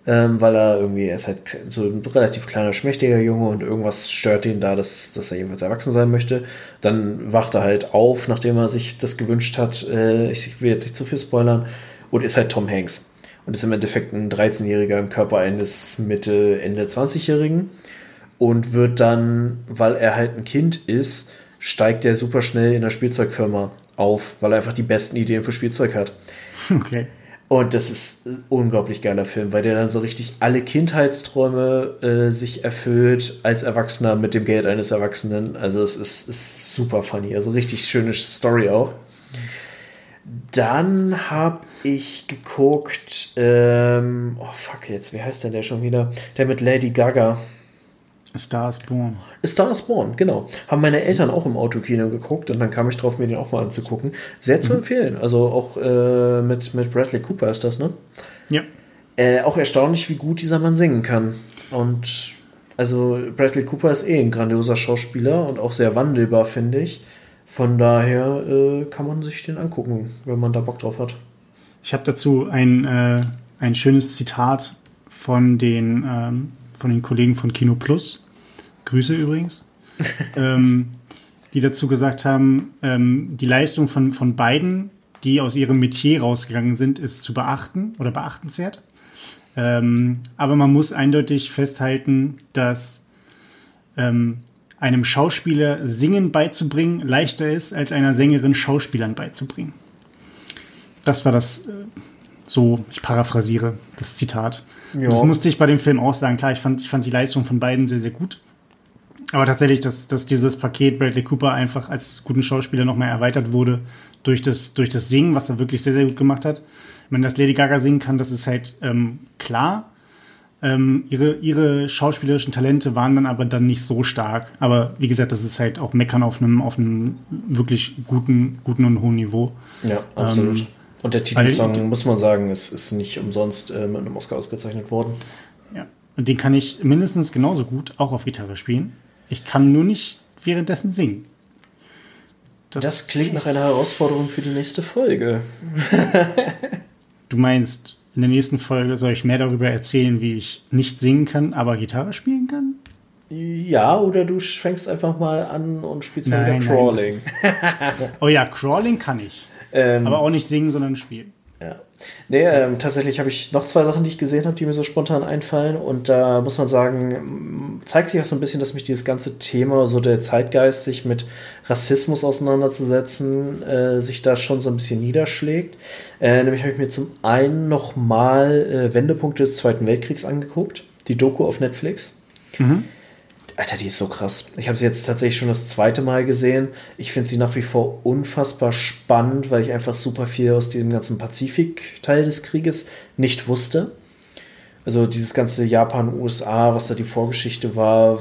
Ähm, weil er irgendwie, er ist halt so ein relativ kleiner, schmächtiger Junge und irgendwas stört ihn da, dass, dass er jedenfalls erwachsen sein möchte. Dann wacht er halt auf, nachdem er sich das gewünscht hat. Äh, ich will jetzt nicht zu viel spoilern. Und ist halt Tom Hanks und ist im Endeffekt ein 13-Jähriger im Körper eines Mitte, Ende 20-Jährigen und wird dann, weil er halt ein Kind ist, steigt er super schnell in der Spielzeugfirma auf, weil er einfach die besten Ideen für Spielzeug hat. Okay. Und das ist ein unglaublich geiler Film, weil der dann so richtig alle Kindheitsträume äh, sich erfüllt als Erwachsener mit dem Geld eines Erwachsenen. Also es ist, ist super funny. Also richtig schöne Story auch. Dann habe ich geguckt, ähm, oh fuck, jetzt, wie heißt denn der schon wieder? Der mit Lady Gaga. Star is Born. Star is Born, genau. Haben meine Eltern auch im Autokino geguckt und dann kam ich drauf, mir den auch mal anzugucken. Sehr zu mhm. empfehlen. Also auch äh, mit, mit Bradley Cooper ist das, ne? Ja. Äh, auch erstaunlich, wie gut dieser Mann singen kann. Und also Bradley Cooper ist eh ein grandioser Schauspieler und auch sehr wandelbar, finde ich. Von daher äh, kann man sich den angucken, wenn man da Bock drauf hat. Ich habe dazu ein, äh, ein schönes Zitat von den, ähm, von den Kollegen von Kino Plus. Grüße übrigens. ähm, die dazu gesagt haben, ähm, die Leistung von, von beiden, die aus ihrem Metier rausgegangen sind, ist zu beachten oder beachtenswert. Ähm, aber man muss eindeutig festhalten, dass ähm, einem Schauspieler Singen beizubringen leichter ist, als einer Sängerin Schauspielern beizubringen. Das war das, äh, so, ich paraphrasiere das Zitat. Das musste ich bei dem Film auch sagen. Klar, ich fand, ich fand die Leistung von beiden sehr, sehr gut. Aber tatsächlich, dass, dass dieses Paket Bradley Cooper einfach als guten Schauspieler nochmal erweitert wurde durch das, durch das Singen, was er wirklich sehr, sehr gut gemacht hat. Wenn das Lady Gaga singen kann, das ist halt ähm, klar. Ähm, ihre, ihre schauspielerischen Talente waren dann aber dann nicht so stark. Aber wie gesagt, das ist halt auch Meckern auf einem, auf einem wirklich guten, guten und hohen Niveau. Ja, absolut. Ähm, und der Titelsong, Weil, muss man sagen, ist, ist nicht umsonst äh, mit einem Oscar ausgezeichnet worden. Ja, und den kann ich mindestens genauso gut auch auf Gitarre spielen. Ich kann nur nicht währenddessen singen. Das, das klingt nach einer Herausforderung für die nächste Folge. du meinst, in der nächsten Folge soll ich mehr darüber erzählen, wie ich nicht singen kann, aber Gitarre spielen kann? Ja, oder du fängst einfach mal an und spielst mal wieder Crawling. Nein, oh ja, Crawling kann ich. Ähm, Aber auch nicht singen, sondern spielen. Ja. Nee, ähm, tatsächlich habe ich noch zwei Sachen, die ich gesehen habe, die mir so spontan einfallen. Und da muss man sagen, zeigt sich auch so ein bisschen, dass mich dieses ganze Thema, so der Zeitgeist, sich mit Rassismus auseinanderzusetzen, äh, sich da schon so ein bisschen niederschlägt. Äh, nämlich habe ich mir zum einen nochmal äh, Wendepunkte des Zweiten Weltkriegs angeguckt, die Doku auf Netflix. Mhm. Alter, die ist so krass. Ich habe sie jetzt tatsächlich schon das zweite Mal gesehen. Ich finde sie nach wie vor unfassbar spannend, weil ich einfach super viel aus dem ganzen Pazifik-Teil des Krieges nicht wusste. Also dieses ganze Japan, USA, was da die Vorgeschichte war,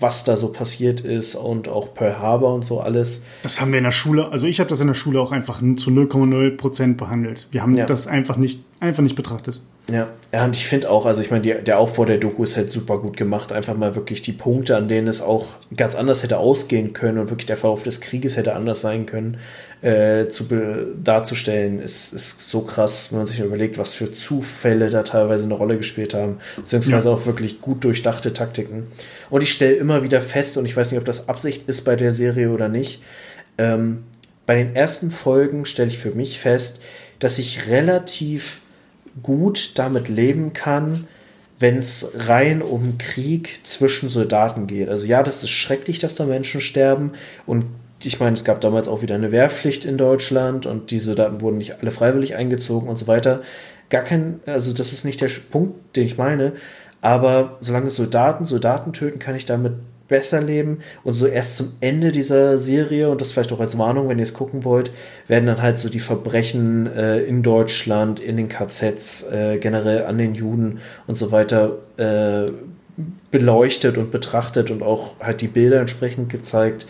was da so passiert ist und auch Pearl Harbor und so alles. Das haben wir in der Schule, also ich habe das in der Schule auch einfach zu 0,0 Prozent behandelt. Wir haben ja. das einfach nicht, einfach nicht betrachtet. Ja, ja, und ich finde auch, also ich meine, der Aufbau der Doku ist halt super gut gemacht. Einfach mal wirklich die Punkte, an denen es auch ganz anders hätte ausgehen können und wirklich der Verlauf des Krieges hätte anders sein können, äh, zu darzustellen, ist, ist so krass, wenn man sich überlegt, was für Zufälle da teilweise eine Rolle gespielt haben, beziehungsweise ja. auch wirklich gut durchdachte Taktiken. Und ich stelle immer wieder fest, und ich weiß nicht, ob das Absicht ist bei der Serie oder nicht, ähm, bei den ersten Folgen stelle ich für mich fest, dass ich relativ gut damit leben kann, wenn es rein um Krieg zwischen Soldaten geht. Also ja, das ist schrecklich, dass da Menschen sterben und ich meine, es gab damals auch wieder eine Wehrpflicht in Deutschland und die Soldaten wurden nicht alle freiwillig eingezogen und so weiter. Gar kein, also das ist nicht der Punkt, den ich meine, aber solange Soldaten Soldaten töten, kann ich damit besser leben. Und so erst zum Ende dieser Serie, und das vielleicht auch als Warnung, wenn ihr es gucken wollt, werden dann halt so die Verbrechen äh, in Deutschland, in den KZs, äh, generell an den Juden und so weiter äh, beleuchtet und betrachtet und auch halt die Bilder entsprechend gezeigt.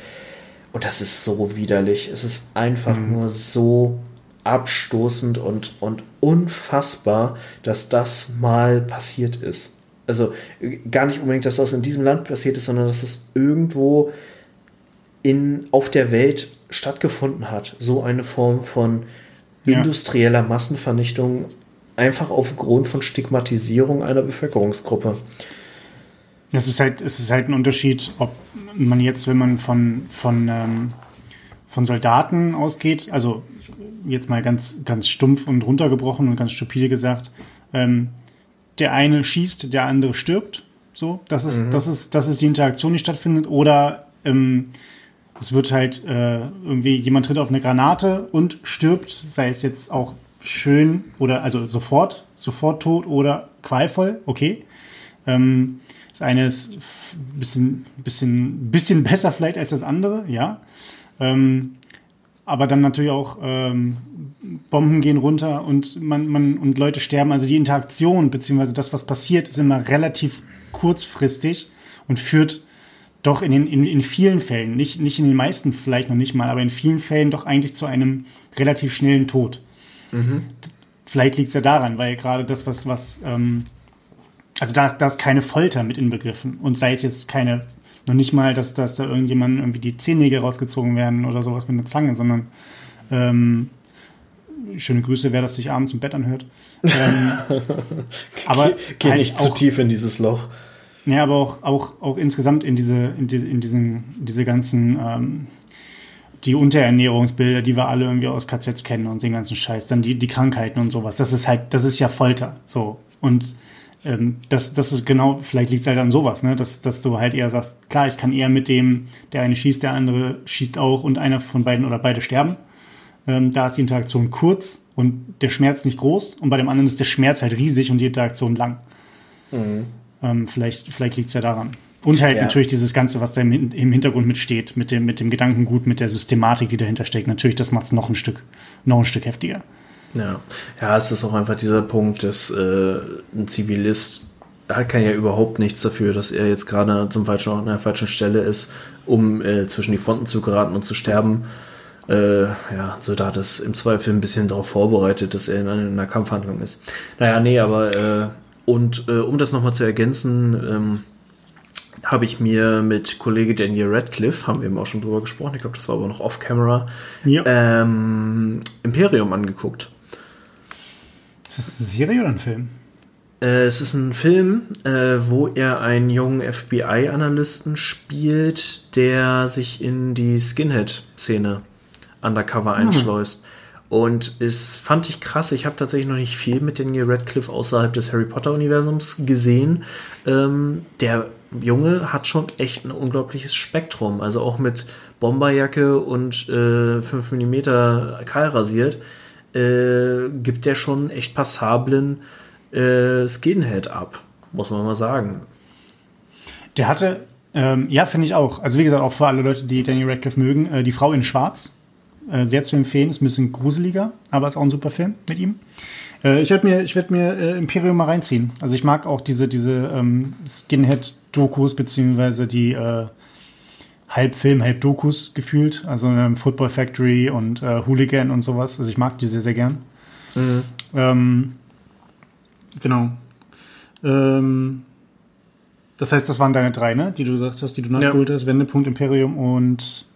Und das ist so widerlich. Es ist einfach mhm. nur so abstoßend und, und unfassbar, dass das mal passiert ist. Also gar nicht unbedingt, dass das in diesem Land passiert ist, sondern dass es irgendwo in, auf der Welt stattgefunden hat. So eine Form von ja. industrieller Massenvernichtung, einfach aufgrund von Stigmatisierung einer Bevölkerungsgruppe. Es ist halt, es ist halt ein Unterschied, ob man jetzt, wenn man von, von, ähm, von Soldaten ausgeht, also jetzt mal ganz, ganz stumpf und runtergebrochen und ganz stupide gesagt, ähm, der eine schießt, der andere stirbt. So, das ist, mhm. das ist, das ist die Interaktion, die stattfindet. Oder ähm, es wird halt äh, irgendwie, jemand tritt auf eine Granate und stirbt, sei es jetzt auch schön oder also sofort, sofort tot oder qualvoll, okay. Ähm, das eine ist ein bisschen, bisschen, bisschen besser vielleicht als das andere, ja. Ähm, aber dann natürlich auch ähm, Bomben gehen runter und man, man und Leute sterben. Also die Interaktion beziehungsweise das, was passiert, ist immer relativ kurzfristig und führt doch in, den, in, in vielen Fällen, nicht, nicht in den meisten vielleicht noch nicht mal, aber in vielen Fällen doch eigentlich zu einem relativ schnellen Tod. Mhm. Vielleicht liegt es ja daran, weil gerade das, was, was ähm, also da, da ist keine Folter mit inbegriffen und sei es jetzt keine noch nicht mal, dass, dass da irgendjemand irgendwie die Zehennägel rausgezogen werden oder sowas mit einer Zange, sondern ähm, schöne Grüße, wer das sich abends im Bett anhört. Ähm, aber geh, halt nicht auch, zu tief in dieses Loch. Ja, aber auch, auch, auch insgesamt in diese, in, die, in diesen, diese ganzen ähm, die Unterernährungsbilder, die wir alle irgendwie aus KZs kennen und den ganzen Scheiß, dann die, die Krankheiten und sowas. Das ist halt, das ist ja Folter. So. Und ähm, das, das ist genau, vielleicht liegt es halt an sowas, ne? dass, dass du halt eher sagst, klar, ich kann eher mit dem, der eine schießt, der andere schießt auch und einer von beiden oder beide sterben. Ähm, da ist die Interaktion kurz und der Schmerz nicht groß und bei dem anderen ist der Schmerz halt riesig und die Interaktion lang. Mhm. Ähm, vielleicht vielleicht liegt es ja daran. Und halt ja. natürlich dieses Ganze, was da im, im Hintergrund mitsteht, mit dem, mit dem Gedankengut, mit der Systematik, die dahinter steckt. Natürlich, das macht es noch ein Stück, noch ein Stück heftiger. Ja, ja, es ist auch einfach dieser Punkt, dass äh, ein Zivilist da kann ja überhaupt nichts dafür, dass er jetzt gerade zum falschen Ort an der falschen Stelle ist, um äh, zwischen die Fronten zu geraten und zu sterben. Äh, ja, Soldat ist im Zweifel ein bisschen darauf vorbereitet, dass er in einer Kampfhandlung ist. Naja, nee, aber äh, und äh, um das nochmal zu ergänzen, ähm, habe ich mir mit Kollege Daniel Radcliffe, haben wir eben auch schon drüber gesprochen, ich glaube, das war aber noch off-camera, ja. ähm, Imperium angeguckt. Ist das eine Serie oder ein Film? Äh, es ist ein Film, äh, wo er einen jungen FBI-Analysten spielt, der sich in die Skinhead-Szene undercover ah. einschleust. Und es fand ich krass. Ich habe tatsächlich noch nicht viel mit Daniel Radcliffe außerhalb des Harry Potter-Universums gesehen. Ähm, der Junge hat schon echt ein unglaubliches Spektrum. Also auch mit Bomberjacke und äh, 5 mm kahl rasiert, äh, gibt der schon echt passablen äh, Skinhead ab, muss man mal sagen. Der hatte, ähm, ja, finde ich auch. Also wie gesagt, auch für alle Leute, die Daniel Radcliffe mögen, äh, die Frau in Schwarz äh, sehr zu empfehlen. Ist ein bisschen gruseliger, aber ist auch ein super Film mit ihm. Äh, ich werde mir, ich werd mir äh, Imperium mal reinziehen. Also ich mag auch diese, diese ähm, Skinhead-Dokus, beziehungsweise die äh, Halbfilm, Halbdokus gefühlt. Also ähm, Football Factory und äh, Hooligan und sowas. Also ich mag die sehr, sehr gern. Mhm. Ähm, genau. Ähm, das heißt, das waren deine drei, ne? Die du gesagt hast, die du nachgeholt ja. hast. Wendepunkt, Imperium und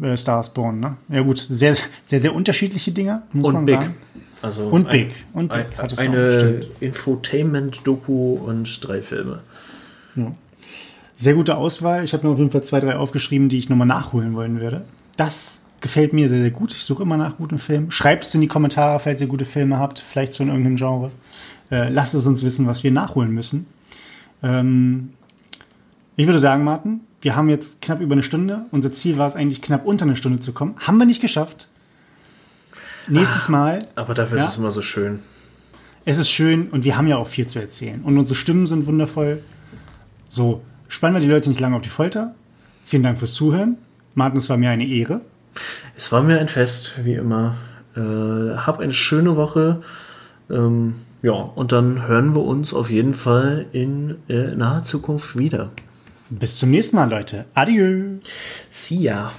äh, Stars Born, ne? Ja gut, sehr, sehr, sehr unterschiedliche Dinger, muss und man Big. sagen. Also und Big. Und Big ein, hat es eine Infotainment-Doku und drei Filme. Ja. Sehr gute Auswahl. Ich habe mir auf jeden Fall zwei, drei aufgeschrieben, die ich nochmal nachholen wollen würde. Das gefällt mir sehr, sehr gut. Ich suche immer nach guten Filmen. Schreibt es in die Kommentare, falls ihr gute Filme habt, vielleicht so in irgendeinem Genre. Äh, lasst es uns wissen, was wir nachholen müssen. Ähm, ich würde sagen, Martin, wir haben jetzt knapp über eine Stunde. Unser Ziel war es eigentlich knapp unter eine Stunde zu kommen. Haben wir nicht geschafft. Nächstes ah, Mal. Aber dafür ja, ist es immer so schön. Es ist schön und wir haben ja auch viel zu erzählen. Und unsere Stimmen sind wundervoll. So, spannen wir die Leute nicht lange auf die Folter. Vielen Dank fürs Zuhören. Martin, es war mir eine Ehre. Es war mir ein Fest, wie immer. Äh, hab eine schöne Woche. Ähm, ja, und dann hören wir uns auf jeden Fall in äh, naher Zukunft wieder. Bis zum nächsten Mal, Leute. Adieu. See ya.